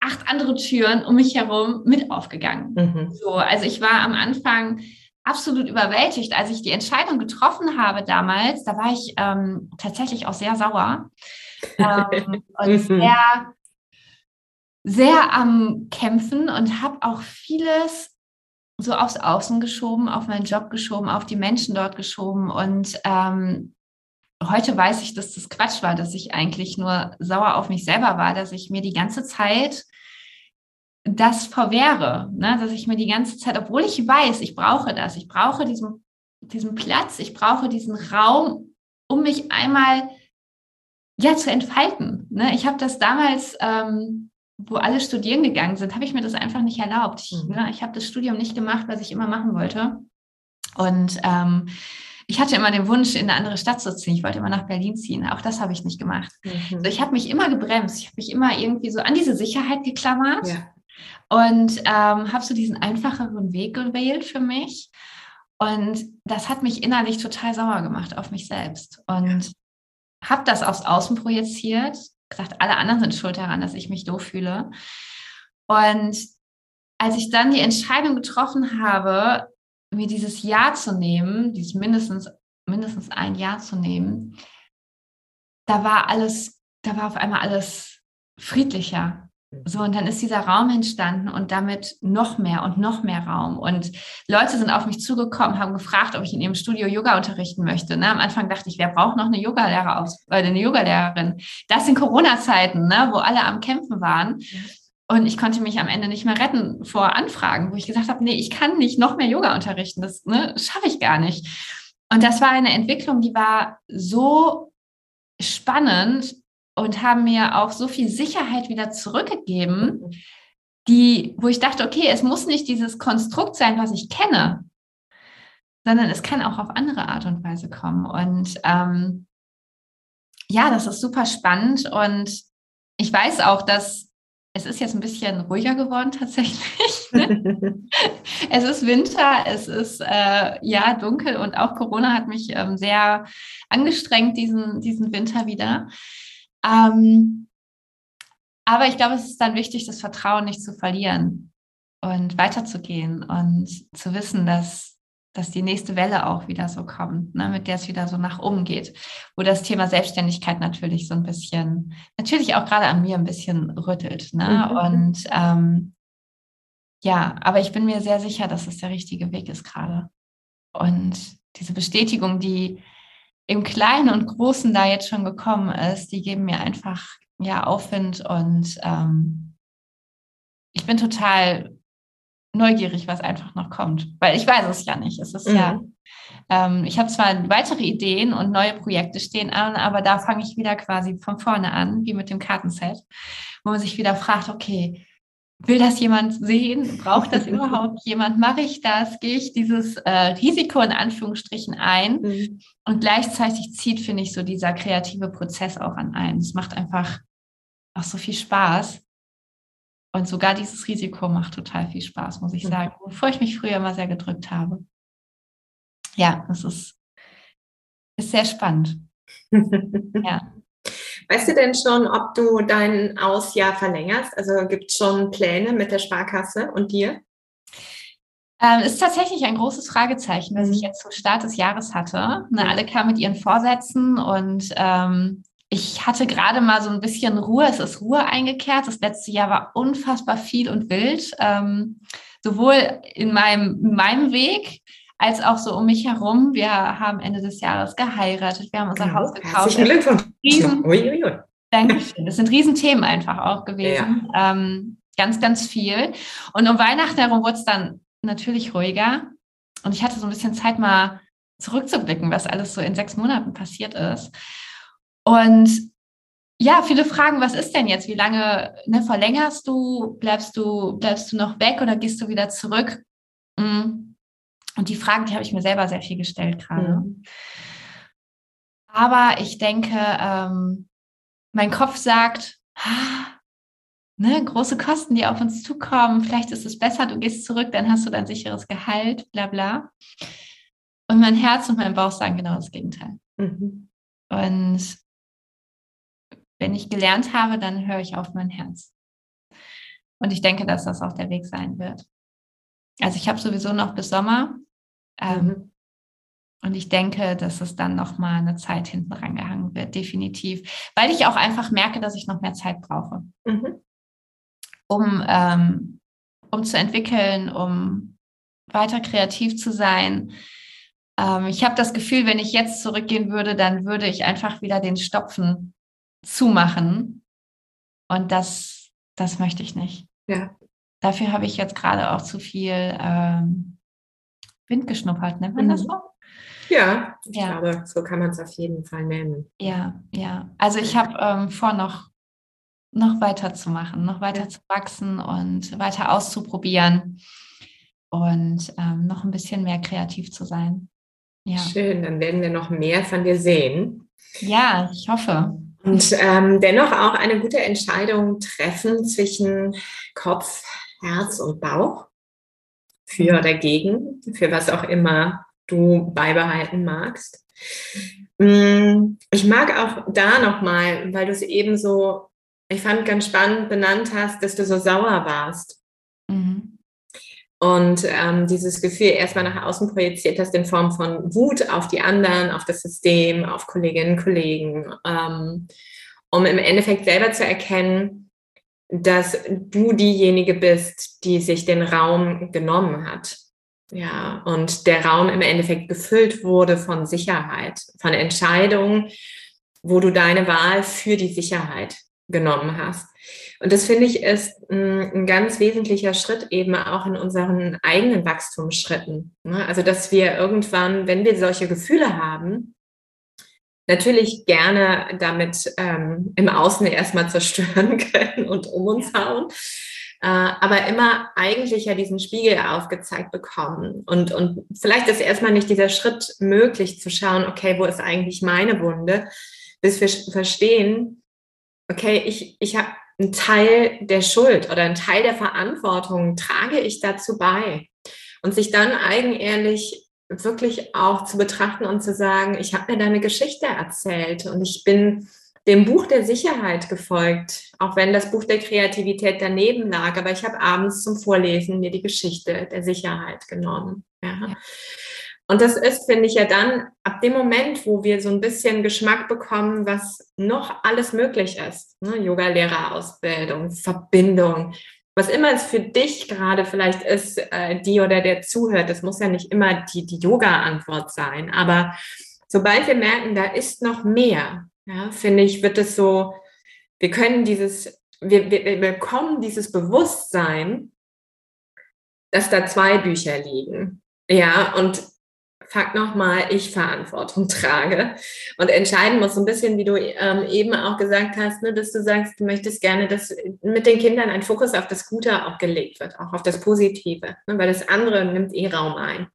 acht andere Türen um mich herum mit aufgegangen. Mhm. So, also ich war am Anfang absolut überwältigt, als ich die Entscheidung getroffen habe damals. Da war ich ähm, tatsächlich auch sehr sauer ähm, und mhm. sehr sehr am Kämpfen und habe auch vieles so aufs Außen geschoben, auf meinen Job geschoben, auf die Menschen dort geschoben. Und ähm, heute weiß ich, dass das Quatsch war, dass ich eigentlich nur sauer auf mich selber war, dass ich mir die ganze Zeit das verwehre, ne? dass ich mir die ganze Zeit, obwohl ich weiß, ich brauche das, ich brauche diesen, diesen Platz, ich brauche diesen Raum, um mich einmal ja zu entfalten. Ne? Ich habe das damals ähm, wo alle studieren gegangen sind, habe ich mir das einfach nicht erlaubt. Ich, mhm. ne, ich habe das Studium nicht gemacht, was ich immer machen wollte. Und ähm, ich hatte immer den Wunsch, in eine andere Stadt zu ziehen. Ich wollte immer nach Berlin ziehen. Auch das habe ich nicht gemacht. Mhm. Also ich habe mich immer gebremst. Ich habe mich immer irgendwie so an diese Sicherheit geklammert ja. und ähm, habe so diesen einfacheren Weg gewählt für mich. Und das hat mich innerlich total sauer gemacht auf mich selbst. Und habe das aufs Außen projiziert, gesagt, alle anderen sind schuld daran, dass ich mich doof fühle. Und als ich dann die Entscheidung getroffen habe, mir dieses Jahr zu nehmen, dieses mindestens, mindestens ein Jahr zu nehmen, da war alles, da war auf einmal alles friedlicher. So, und dann ist dieser Raum entstanden und damit noch mehr und noch mehr Raum. Und Leute sind auf mich zugekommen, haben gefragt, ob ich in ihrem Studio Yoga unterrichten möchte. Ne? Am Anfang dachte ich, wer braucht noch eine Yogalehrer äh, eine Yogalehrerin? Das sind Corona-Zeiten, ne? wo alle am Kämpfen waren. Und ich konnte mich am Ende nicht mehr retten vor Anfragen, wo ich gesagt habe, nee, ich kann nicht noch mehr Yoga unterrichten. Das ne, schaffe ich gar nicht. Und das war eine Entwicklung, die war so spannend und haben mir auch so viel Sicherheit wieder zurückgegeben, die, wo ich dachte, okay, es muss nicht dieses Konstrukt sein, was ich kenne, sondern es kann auch auf andere Art und Weise kommen. Und ähm, ja, das ist super spannend. Und ich weiß auch, dass es ist jetzt ein bisschen ruhiger geworden tatsächlich. Ne? es ist Winter, es ist äh, ja dunkel und auch Corona hat mich ähm, sehr angestrengt diesen, diesen Winter wieder. Ähm, aber ich glaube, es ist dann wichtig, das Vertrauen nicht zu verlieren und weiterzugehen und zu wissen, dass dass die nächste Welle auch wieder so kommt, ne, mit der es wieder so nach oben geht, wo das Thema Selbstständigkeit natürlich so ein bisschen, natürlich auch gerade an mir ein bisschen rüttelt. Ne? Mhm. Und ähm, ja, aber ich bin mir sehr sicher, dass es der richtige Weg ist gerade. Und diese Bestätigung, die im Kleinen und Großen da jetzt schon gekommen ist, die geben mir einfach ja Aufwind und ähm, ich bin total neugierig, was einfach noch kommt, weil ich weiß es ja nicht. Es ist mhm. ja, ähm, ich habe zwar weitere Ideen und neue Projekte stehen an, aber da fange ich wieder quasi von vorne an, wie mit dem Kartenset, wo man sich wieder fragt, okay, will das jemand sehen? Braucht das überhaupt jemand? Mache ich das? Gehe ich dieses äh, Risiko in Anführungsstrichen ein? Mhm. Und gleichzeitig zieht, finde ich, so dieser kreative Prozess auch an ein. Es macht einfach auch so viel Spaß. Und sogar dieses Risiko macht total viel Spaß, muss ich mhm. sagen, bevor ich mich früher immer sehr gedrückt habe. Ja, es ist, ist sehr spannend. ja. Weißt du denn schon, ob du dein Ausjahr verlängerst? Also gibt es schon Pläne mit der Sparkasse und dir? Ähm, ist tatsächlich ein großes Fragezeichen, was ich mhm. jetzt zum Start des Jahres hatte. Ne, alle kamen mit ihren Vorsätzen und ähm, ich hatte gerade mal so ein bisschen Ruhe. Es ist Ruhe eingekehrt. Das letzte Jahr war unfassbar viel und wild. Ähm, sowohl in meinem, in meinem Weg als auch so um mich herum. Wir haben Ende des Jahres geheiratet. Wir haben unser mhm. Haus gekauft. Herzlichen Glückwunsch. Riesen, Dankeschön. Das sind Riesenthemen einfach auch gewesen. Ja. Ähm, ganz, ganz viel. Und um Weihnachten herum wurde es dann natürlich ruhiger. Und ich hatte so ein bisschen Zeit, mal zurückzublicken, was alles so in sechs Monaten passiert ist. Und ja, viele fragen, was ist denn jetzt? Wie lange ne, verlängerst du? Bleibst du, bleibst du noch weg oder gehst du wieder zurück? Mm. Und die Fragen, die habe ich mir selber sehr viel gestellt gerade. Mhm. Aber ich denke, ähm, mein Kopf sagt, ah, ne, große Kosten, die auf uns zukommen, vielleicht ist es besser, du gehst zurück, dann hast du dein sicheres Gehalt, bla bla. Und mein Herz und mein Bauch sagen genau das Gegenteil. Mhm. Und wenn ich gelernt habe, dann höre ich auf mein Herz. Und ich denke, dass das auch der Weg sein wird. Also ich habe sowieso noch bis Sommer. Ähm, mhm. Und ich denke, dass es dann noch mal eine Zeit hinten rangehangen wird, definitiv. Weil ich auch einfach merke, dass ich noch mehr Zeit brauche, mhm. um, ähm, um zu entwickeln, um weiter kreativ zu sein. Ähm, ich habe das Gefühl, wenn ich jetzt zurückgehen würde, dann würde ich einfach wieder den Stopfen zumachen. Und das, das möchte ich nicht. Ja. Dafür habe ich jetzt gerade auch zu viel ähm, Wind geschnuppert, nennt man mhm. das so? Ja, ich ja. glaube, so kann man es auf jeden Fall nennen. Ja, ja. Also ich habe ähm, vor, noch, noch weiter zu machen, noch weiter ja. zu wachsen und weiter auszuprobieren und ähm, noch ein bisschen mehr kreativ zu sein. Ja. Schön, dann werden wir noch mehr von dir sehen. Ja, ich hoffe. Und ähm, dennoch auch eine gute Entscheidung treffen zwischen Kopf, Herz und Bauch. Für oder gegen, für was auch immer du beibehalten magst. Mm, ich mag auch da nochmal, weil du es eben so, ich fand ganz spannend benannt hast, dass du so sauer warst. Mhm. Und ähm, dieses Gefühl erstmal nach außen projiziert hast in Form von Wut auf die anderen, auf das System, auf Kolleginnen und Kollegen, ähm, um im Endeffekt selber zu erkennen, dass du diejenige bist, die sich den Raum genommen hat. Ja, und der Raum im Endeffekt gefüllt wurde von Sicherheit, von Entscheidungen, wo du deine Wahl für die Sicherheit genommen hast. Und das finde ich ist ein, ein, ganz wesentlicher Schritt eben auch in unseren eigenen Wachstumsschritten. Ne? Also, dass wir irgendwann, wenn wir solche Gefühle haben, natürlich gerne damit ähm, im Außen erstmal zerstören können und um uns hauen, äh, aber immer eigentlich ja diesen Spiegel aufgezeigt bekommen. Und, und vielleicht ist erstmal nicht dieser Schritt möglich zu schauen, okay, wo ist eigentlich meine Wunde, bis wir verstehen, okay, ich, ich habe einen Teil der Schuld oder einen Teil der Verantwortung trage ich dazu bei. Und sich dann eigenehrlich wirklich auch zu betrachten und zu sagen, ich habe mir deine Geschichte erzählt und ich bin dem Buch der Sicherheit gefolgt, auch wenn das Buch der Kreativität daneben lag. Aber ich habe abends zum Vorlesen mir die Geschichte der Sicherheit genommen. Ja. Und das ist, finde ich, ja dann ab dem Moment, wo wir so ein bisschen Geschmack bekommen, was noch alles möglich ist. Ne? Yoga-Lehrerausbildung, Verbindung, was immer es für dich gerade vielleicht ist, äh, die oder der zuhört. Das muss ja nicht immer die, die Yoga-Antwort sein. Aber sobald wir merken, da ist noch mehr, ja, finde ich, wird es so, wir können dieses, wir, wir, wir bekommen dieses Bewusstsein, dass da zwei Bücher liegen. Ja, und Fakt nochmal, ich Verantwortung trage und entscheiden muss, so ein bisschen, wie du ähm, eben auch gesagt hast, ne, dass du sagst, du möchtest gerne, dass mit den Kindern ein Fokus auf das Gute auch gelegt wird, auch auf das Positive, ne, weil das andere nimmt eh Raum ein.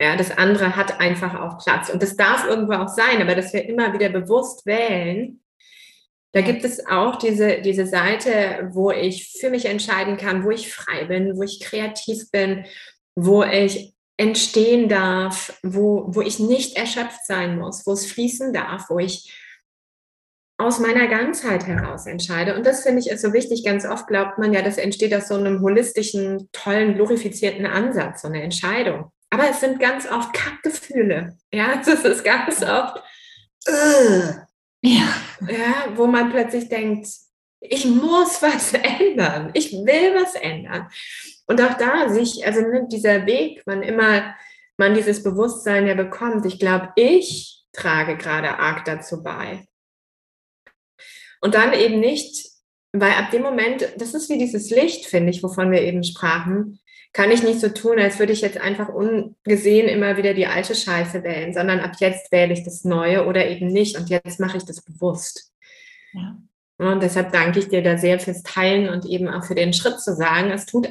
Ja, das andere hat einfach auch Platz. Und das darf irgendwo auch sein, aber dass wir immer wieder bewusst wählen, da gibt es auch diese, diese Seite, wo ich für mich entscheiden kann, wo ich frei bin, wo ich kreativ bin, wo ich entstehen darf, wo, wo ich nicht erschöpft sein muss, wo es fließen darf, wo ich aus meiner Ganzheit heraus entscheide. Und das finde ich ist so wichtig. Ganz oft glaubt man ja, das entsteht aus so einem holistischen, tollen, glorifizierten Ansatz, so eine Entscheidung. Aber es sind ganz oft Kackgefühle. Ja, es ist ganz oft, uh, ja. ja, wo man plötzlich denkt, ich muss was ändern. Ich will was ändern. Und auch da sich, also ne, dieser Weg, wann immer man dieses Bewusstsein ja bekommt, ich glaube, ich trage gerade arg dazu bei. Und dann eben nicht, weil ab dem Moment, das ist wie dieses Licht, finde ich, wovon wir eben sprachen, kann ich nicht so tun, als würde ich jetzt einfach ungesehen immer wieder die alte Scheiße wählen, sondern ab jetzt wähle ich das Neue oder eben nicht und jetzt mache ich das bewusst. Ja. Und deshalb danke ich dir da sehr fürs Teilen und eben auch für den Schritt zu sagen, es tut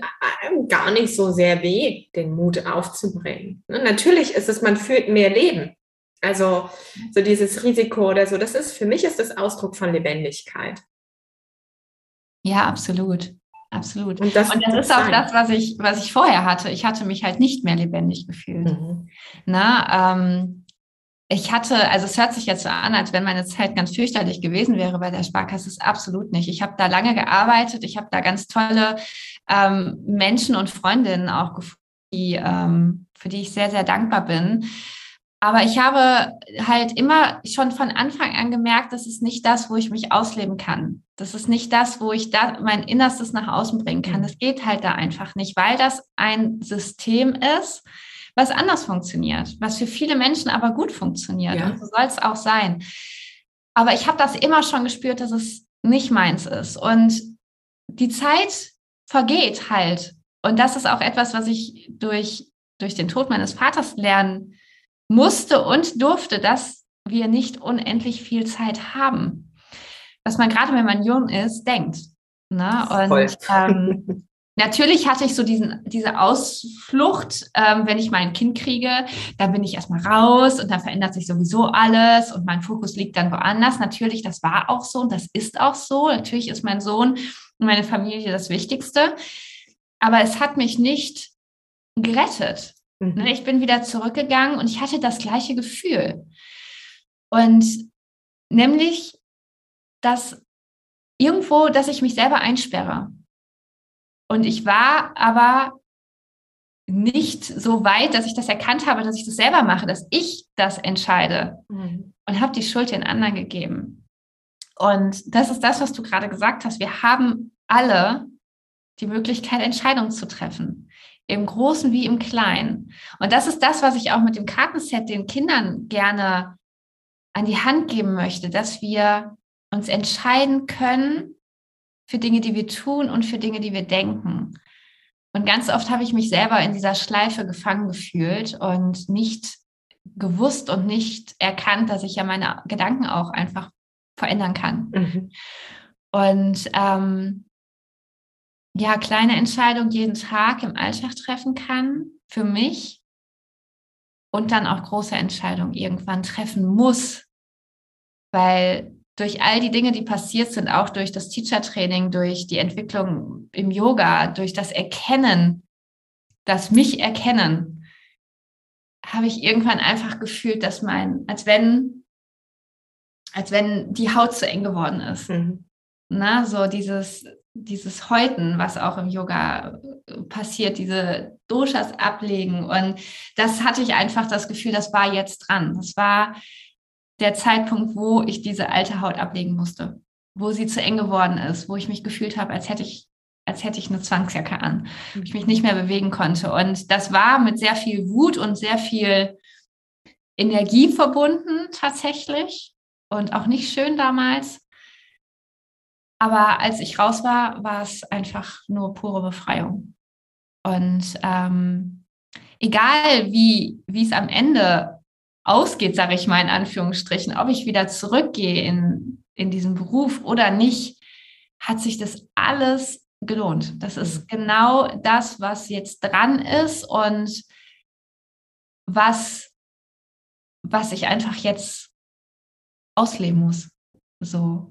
gar nicht so sehr weh, den Mut aufzubringen. Ne, natürlich ist es, man fühlt mehr Leben. Also so dieses Risiko oder so, das ist, für mich ist das Ausdruck von Lebendigkeit. Ja, absolut. Absolut. Und das, und das ist auch sein. das, was ich, was ich vorher hatte. Ich hatte mich halt nicht mehr lebendig gefühlt. Mhm. Na, ähm, ich hatte, also es hört sich jetzt so an, als wenn meine Zeit ganz fürchterlich gewesen wäre bei der Sparkasse. Ist absolut nicht. Ich habe da lange gearbeitet. Ich habe da ganz tolle ähm, Menschen und Freundinnen auch gefunden, die, ähm, für die ich sehr, sehr dankbar bin. Aber ich habe halt immer schon von Anfang an gemerkt, das ist nicht das, wo ich mich ausleben kann. Das ist nicht das, wo ich da mein Innerstes nach außen bringen kann. Mhm. Das geht halt da einfach nicht, weil das ein System ist, was anders funktioniert, was für viele Menschen aber gut funktioniert. Ja. Und so soll es auch sein. Aber ich habe das immer schon gespürt, dass es nicht meins ist. Und die Zeit vergeht halt. Und das ist auch etwas, was ich durch, durch den Tod meines Vaters lernen musste und durfte, dass wir nicht unendlich viel Zeit haben. Was man gerade, wenn man jung ist, denkt. Ne? Und ähm, Natürlich hatte ich so diesen, diese Ausflucht, ähm, wenn ich mein Kind kriege, dann bin ich erstmal raus und dann verändert sich sowieso alles und mein Fokus liegt dann woanders. Natürlich, das war auch so und das ist auch so. Natürlich ist mein Sohn und meine Familie das Wichtigste. Aber es hat mich nicht gerettet. Mhm. Ne, ich bin wieder zurückgegangen und ich hatte das gleiche Gefühl. Und nämlich, dass irgendwo, dass ich mich selber einsperre. Und ich war aber nicht so weit, dass ich das erkannt habe, dass ich das selber mache, dass ich das entscheide mhm. und habe die Schuld den anderen gegeben. Und das ist das, was du gerade gesagt hast. Wir haben alle die Möglichkeit, Entscheidungen zu treffen. Im Großen wie im Kleinen. Und das ist das, was ich auch mit dem Kartenset den Kindern gerne an die Hand geben möchte, dass wir uns entscheiden können für Dinge, die wir tun und für Dinge, die wir denken. Und ganz oft habe ich mich selber in dieser Schleife gefangen gefühlt und nicht gewusst und nicht erkannt, dass ich ja meine Gedanken auch einfach verändern kann. Mhm. Und ähm, ja, kleine Entscheidungen jeden Tag im Alltag treffen kann für mich und dann auch große Entscheidungen irgendwann treffen muss, weil durch all die Dinge, die passiert sind, auch durch das Teacher-Training, durch die Entwicklung im Yoga, durch das Erkennen, das mich erkennen, habe ich irgendwann einfach gefühlt, dass mein, als wenn, als wenn die Haut zu eng geworden ist. Mhm. Na, so dieses, dieses Häuten, was auch im Yoga äh, passiert, diese Doshas ablegen. Und das hatte ich einfach das Gefühl, das war jetzt dran. Das war der Zeitpunkt, wo ich diese alte Haut ablegen musste, wo sie zu eng geworden ist, wo ich mich gefühlt habe, als hätte ich als hätte ich eine Zwangsjacke an, wo ich mich nicht mehr bewegen konnte. Und das war mit sehr viel Wut und sehr viel Energie verbunden tatsächlich und auch nicht schön damals. Aber als ich raus war, war es einfach nur pure Befreiung. Und ähm, egal wie, wie es am Ende ausgeht, sage ich mal in Anführungsstrichen, ob ich wieder zurückgehe in, in diesen Beruf oder nicht, hat sich das alles gelohnt. Das ist mhm. genau das, was jetzt dran ist und was, was ich einfach jetzt ausleben muss. So.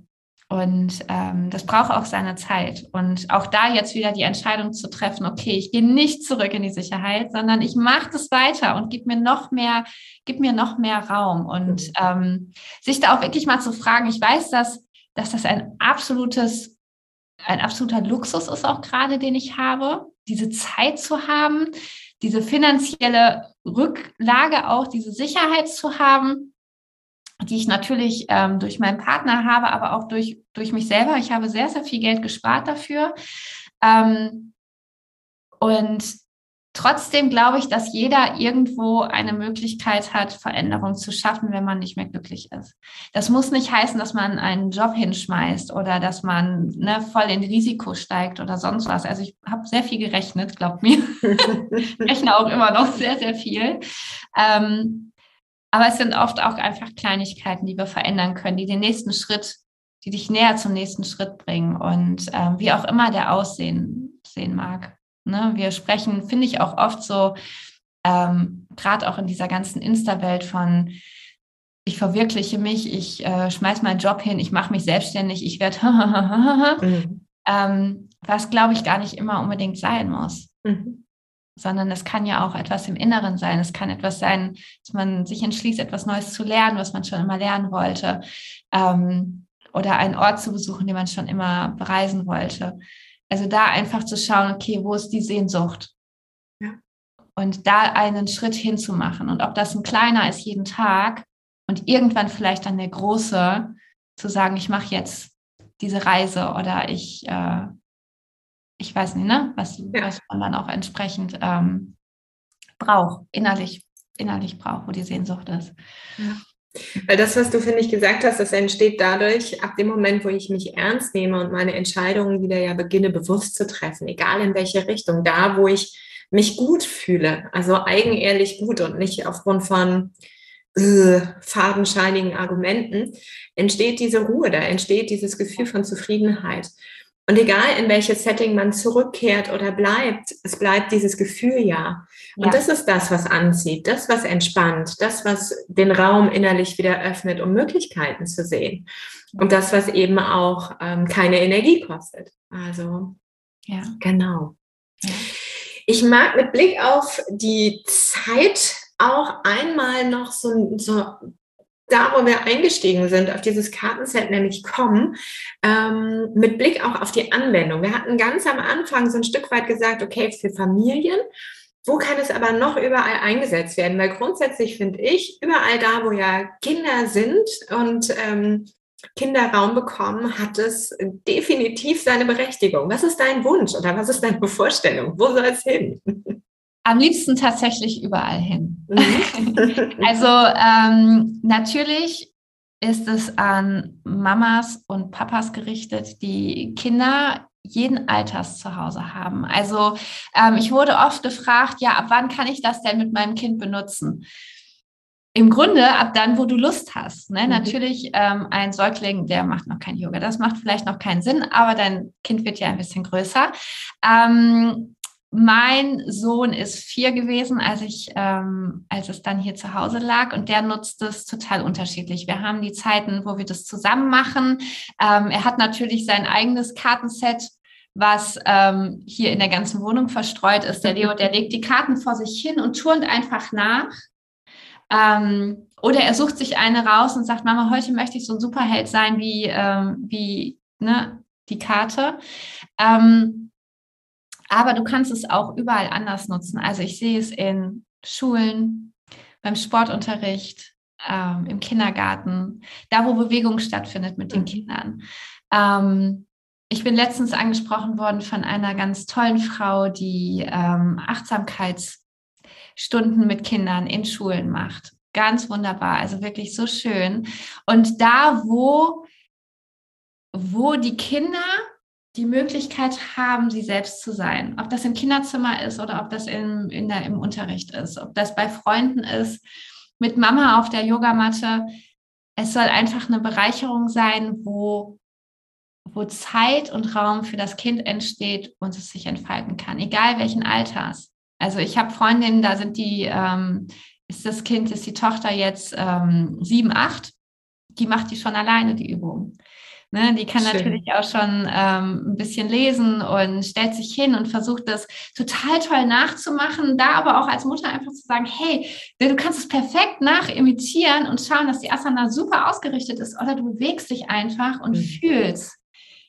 Und ähm, das braucht auch seine Zeit. Und auch da jetzt wieder die Entscheidung zu treffen, okay, ich gehe nicht zurück in die Sicherheit, sondern ich mache das weiter und gib mir noch mehr, gib mir noch mehr Raum. Und ähm, sich da auch wirklich mal zu fragen, ich weiß, dass, dass das ein absolutes, ein absoluter Luxus ist auch gerade, den ich habe, diese Zeit zu haben, diese finanzielle Rücklage auch, diese Sicherheit zu haben die ich natürlich ähm, durch meinen Partner habe, aber auch durch, durch mich selber. Ich habe sehr, sehr viel Geld gespart dafür. Ähm, und trotzdem glaube ich, dass jeder irgendwo eine Möglichkeit hat, Veränderung zu schaffen, wenn man nicht mehr glücklich ist. Das muss nicht heißen, dass man einen Job hinschmeißt oder dass man ne, voll in Risiko steigt oder sonst was. Also ich habe sehr viel gerechnet, glaubt mir. ich rechne auch immer noch sehr, sehr viel. Ähm, aber es sind oft auch einfach Kleinigkeiten, die wir verändern können, die den nächsten Schritt, die dich näher zum nächsten Schritt bringen und ähm, wie auch immer der aussehen sehen mag. Ne? Wir sprechen, finde ich, auch oft so, ähm, gerade auch in dieser ganzen Insta-Welt von ich verwirkliche mich, ich äh, schmeiß meinen Job hin, ich mache mich selbstständig, ich werde, mhm. ähm, was glaube ich gar nicht immer unbedingt sein muss. Mhm sondern es kann ja auch etwas im Inneren sein. Es kann etwas sein, dass man sich entschließt, etwas Neues zu lernen, was man schon immer lernen wollte. Ähm, oder einen Ort zu besuchen, den man schon immer bereisen wollte. Also da einfach zu schauen, okay, wo ist die Sehnsucht? Ja. Und da einen Schritt hinzumachen. Und ob das ein kleiner ist jeden Tag und irgendwann vielleicht dann der große, zu sagen, ich mache jetzt diese Reise oder ich äh, ich weiß nicht, ne, was, ja. was man dann auch entsprechend ähm, braucht, innerlich, innerlich braucht, wo die Sehnsucht ist. Ja. Weil das, was du, finde ich, gesagt hast, das entsteht dadurch, ab dem Moment, wo ich mich ernst nehme und meine Entscheidungen wieder ja beginne, bewusst zu treffen, egal in welche Richtung, da, wo ich mich gut fühle, also eigenehrlich gut und nicht aufgrund von äh, fadenscheinigen Argumenten, entsteht diese Ruhe, da entsteht dieses Gefühl von Zufriedenheit. Und egal in welches Setting man zurückkehrt oder bleibt, es bleibt dieses Gefühl ja. Und ja. das ist das, was anzieht, das, was entspannt, das, was den Raum innerlich wieder öffnet, um Möglichkeiten zu sehen. Und das, was eben auch ähm, keine Energie kostet. Also, ja. genau. Ja. Ich mag mit Blick auf die Zeit auch einmal noch so, so da, wo wir eingestiegen sind, auf dieses Kartenset nämlich kommen, ähm, mit Blick auch auf die Anwendung. Wir hatten ganz am Anfang so ein Stück weit gesagt, okay, für Familien, wo kann es aber noch überall eingesetzt werden? Weil grundsätzlich finde ich, überall da, wo ja Kinder sind und ähm, Kinder Raum bekommen, hat es definitiv seine Berechtigung. Was ist dein Wunsch oder was ist deine Vorstellung? Wo soll es hin? Am liebsten tatsächlich überall hin. Mhm. also ähm, natürlich ist es an Mamas und Papas gerichtet, die Kinder jeden Alters zu Hause haben. Also ähm, ich wurde oft gefragt, ja, ab wann kann ich das denn mit meinem Kind benutzen? Im Grunde ab dann, wo du Lust hast. Ne? Mhm. Natürlich ähm, ein Säugling, der macht noch kein Yoga. Das macht vielleicht noch keinen Sinn, aber dein Kind wird ja ein bisschen größer. Ähm, mein Sohn ist vier gewesen, als ich, ähm, als es dann hier zu Hause lag, und der nutzt es total unterschiedlich. Wir haben die Zeiten, wo wir das zusammen machen. Ähm, er hat natürlich sein eigenes Kartenset, was ähm, hier in der ganzen Wohnung verstreut ist. Der Leo, der legt die Karten vor sich hin und turnt einfach nach. Ähm, oder er sucht sich eine raus und sagt, Mama, heute möchte ich so ein Superheld sein wie, ähm, wie ne, die Karte. Ähm, aber du kannst es auch überall anders nutzen. Also ich sehe es in Schulen, beim Sportunterricht, ähm, im Kindergarten, da wo Bewegung stattfindet mit den mhm. Kindern. Ähm, ich bin letztens angesprochen worden von einer ganz tollen Frau, die ähm, Achtsamkeitsstunden mit Kindern in Schulen macht. Ganz wunderbar, also wirklich so schön. Und da, wo, wo die Kinder die Möglichkeit haben, sie selbst zu sein. Ob das im Kinderzimmer ist oder ob das in, in der, im Unterricht ist, ob das bei Freunden ist, mit Mama auf der Yogamatte. Es soll einfach eine Bereicherung sein, wo, wo Zeit und Raum für das Kind entsteht und es sich entfalten kann, egal welchen Alters. Also ich habe Freundinnen, da sind die, ähm, ist das Kind, ist die Tochter jetzt ähm, sieben, acht, die macht die schon alleine, die Übung. Ne, die kann Schön. natürlich auch schon ähm, ein bisschen lesen und stellt sich hin und versucht das total toll nachzumachen. Da aber auch als Mutter einfach zu sagen, hey, du kannst es perfekt nachimitieren und schauen, dass die Asana super ausgerichtet ist. Oder du bewegst dich einfach und mhm. fühlst,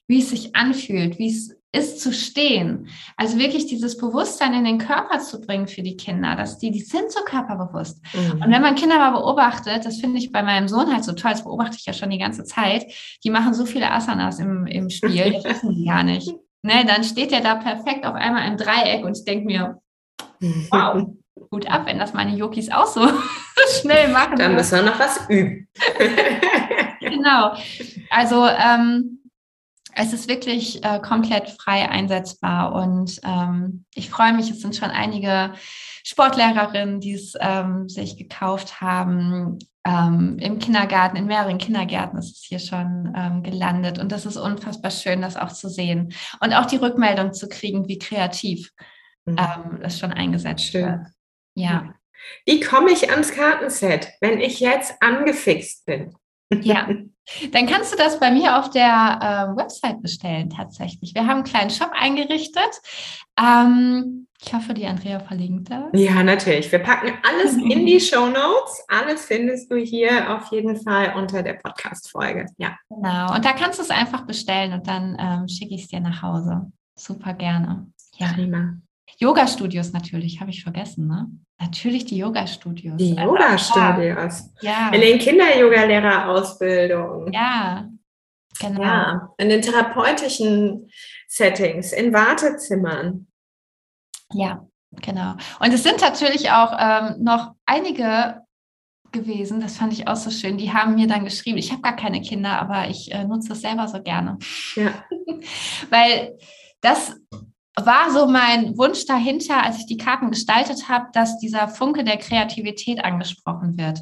wie es sich anfühlt, wie es ist zu stehen. Also wirklich dieses Bewusstsein in den Körper zu bringen für die Kinder, dass die, die sind so körperbewusst. Mhm. Und wenn man Kinder mal beobachtet, das finde ich bei meinem Sohn halt so toll, das beobachte ich ja schon die ganze Zeit, die machen so viele Asanas im, im Spiel, das wissen die gar nicht. Ne, dann steht der da perfekt auf einmal im Dreieck und ich denke mir, wow, gut ab, wenn das meine Yokis auch so schnell machen. Dann müssen wir noch was üben. genau. Also ähm, es ist wirklich äh, komplett frei einsetzbar und ähm, ich freue mich, es sind schon einige Sportlehrerinnen, die es ähm, sich gekauft haben. Ähm, Im Kindergarten, in mehreren Kindergärten ist es hier schon ähm, gelandet und das ist unfassbar schön, das auch zu sehen und auch die Rückmeldung zu kriegen, wie kreativ mhm. Ähm, das schon eingesetzt schön. wird. Ja. Wie komme ich ans Kartenset, wenn ich jetzt angefixt bin? Ja, dann kannst du das bei mir auf der äh, Website bestellen, tatsächlich. Wir haben einen kleinen Shop eingerichtet. Ähm, ich hoffe, die Andrea verlinkt das. Ja, natürlich. Wir packen alles in die Show Notes. Alles findest du hier auf jeden Fall unter der Podcast-Folge. Ja. Genau. Und da kannst du es einfach bestellen und dann ähm, schicke ich es dir nach Hause. Super gerne. Ja. Prima. Yoga-Studios natürlich, habe ich vergessen, ne? Natürlich die Yoga-Studios. Die also, Yoga-Studios. Ja. In den Kinder-Yoga-Lehrerausbildungen. Ja, genau. Ja, in den therapeutischen Settings, in Wartezimmern. Ja, genau. Und es sind natürlich auch ähm, noch einige gewesen, das fand ich auch so schön. Die haben mir dann geschrieben, ich habe gar keine Kinder, aber ich äh, nutze das selber so gerne. Ja. Weil das war so mein Wunsch dahinter, als ich die Karten gestaltet habe, dass dieser Funke der Kreativität angesprochen wird.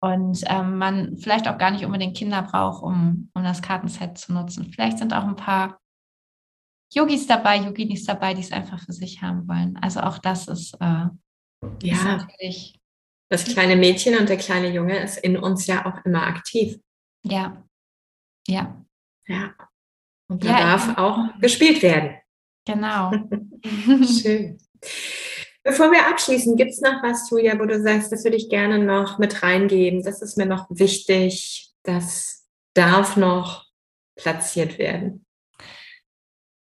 Und ähm, man vielleicht auch gar nicht unbedingt Kinder braucht, um, um das Kartenset zu nutzen. Vielleicht sind auch ein paar Yogis dabei, Yoginis dabei, die es einfach für sich haben wollen. Also auch das ist, äh, ja. Ist natürlich. Das kleine Mädchen und der kleine Junge ist in uns ja auch immer aktiv. Ja. Ja. Ja. Und da ja, darf auch gespielt werden. Genau. Schön. Bevor wir abschließen, gibt es noch was, Julia, wo du sagst, das würde ich gerne noch mit reingeben. Das ist mir noch wichtig. Das darf noch platziert werden.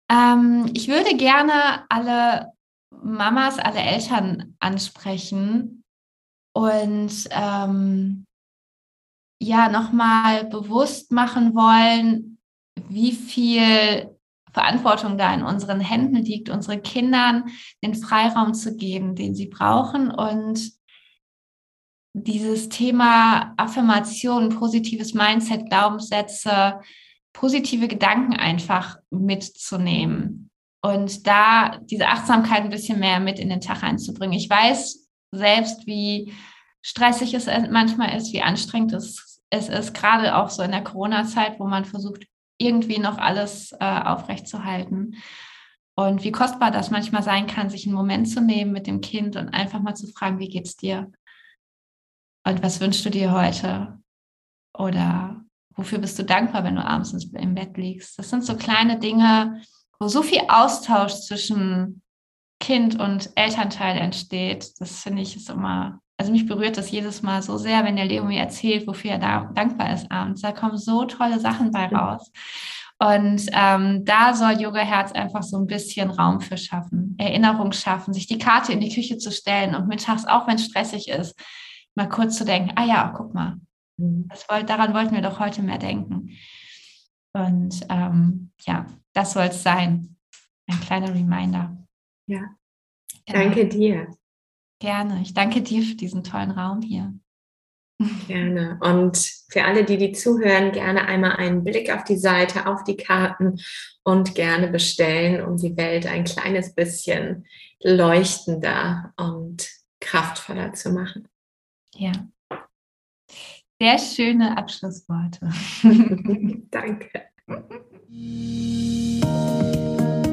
Ähm, ich würde gerne alle Mamas, alle Eltern ansprechen und ähm, ja, nochmal bewusst machen wollen, wie viel Verantwortung da in unseren Händen liegt, unseren Kindern den Freiraum zu geben, den sie brauchen und dieses Thema Affirmation, positives Mindset, Glaubenssätze, positive Gedanken einfach mitzunehmen und da diese Achtsamkeit ein bisschen mehr mit in den Tag einzubringen. Ich weiß selbst, wie stressig es manchmal ist, wie anstrengend es, es ist, gerade auch so in der Corona-Zeit, wo man versucht, irgendwie noch alles äh, aufrechtzuerhalten. Und wie kostbar das manchmal sein kann, sich einen Moment zu nehmen mit dem Kind und einfach mal zu fragen, wie geht's dir? Und was wünschst du dir heute? Oder wofür bist du dankbar, wenn du abends im Bett liegst? Das sind so kleine Dinge, wo so viel Austausch zwischen Kind und Elternteil entsteht. Das finde ich ist immer also mich berührt das jedes Mal so sehr, wenn der Leo mir erzählt, wofür er da dankbar ist abends. Da kommen so tolle Sachen bei raus. Und ähm, da soll Yoga Herz einfach so ein bisschen Raum für schaffen, Erinnerung schaffen, sich die Karte in die Küche zu stellen und mittags, auch wenn es stressig ist, mal kurz zu denken, ah ja, guck mal, mhm. das wollt, daran wollten wir doch heute mehr denken. Und ähm, ja, das soll es sein. Ein kleiner Reminder. Ja. Genau. Danke dir. Gerne. Ich danke dir für diesen tollen Raum hier. Gerne. Und für alle, die die zuhören, gerne einmal einen Blick auf die Seite, auf die Karten und gerne bestellen, um die Welt ein kleines bisschen leuchtender und kraftvoller zu machen. Ja. Sehr schöne Abschlussworte. Danke.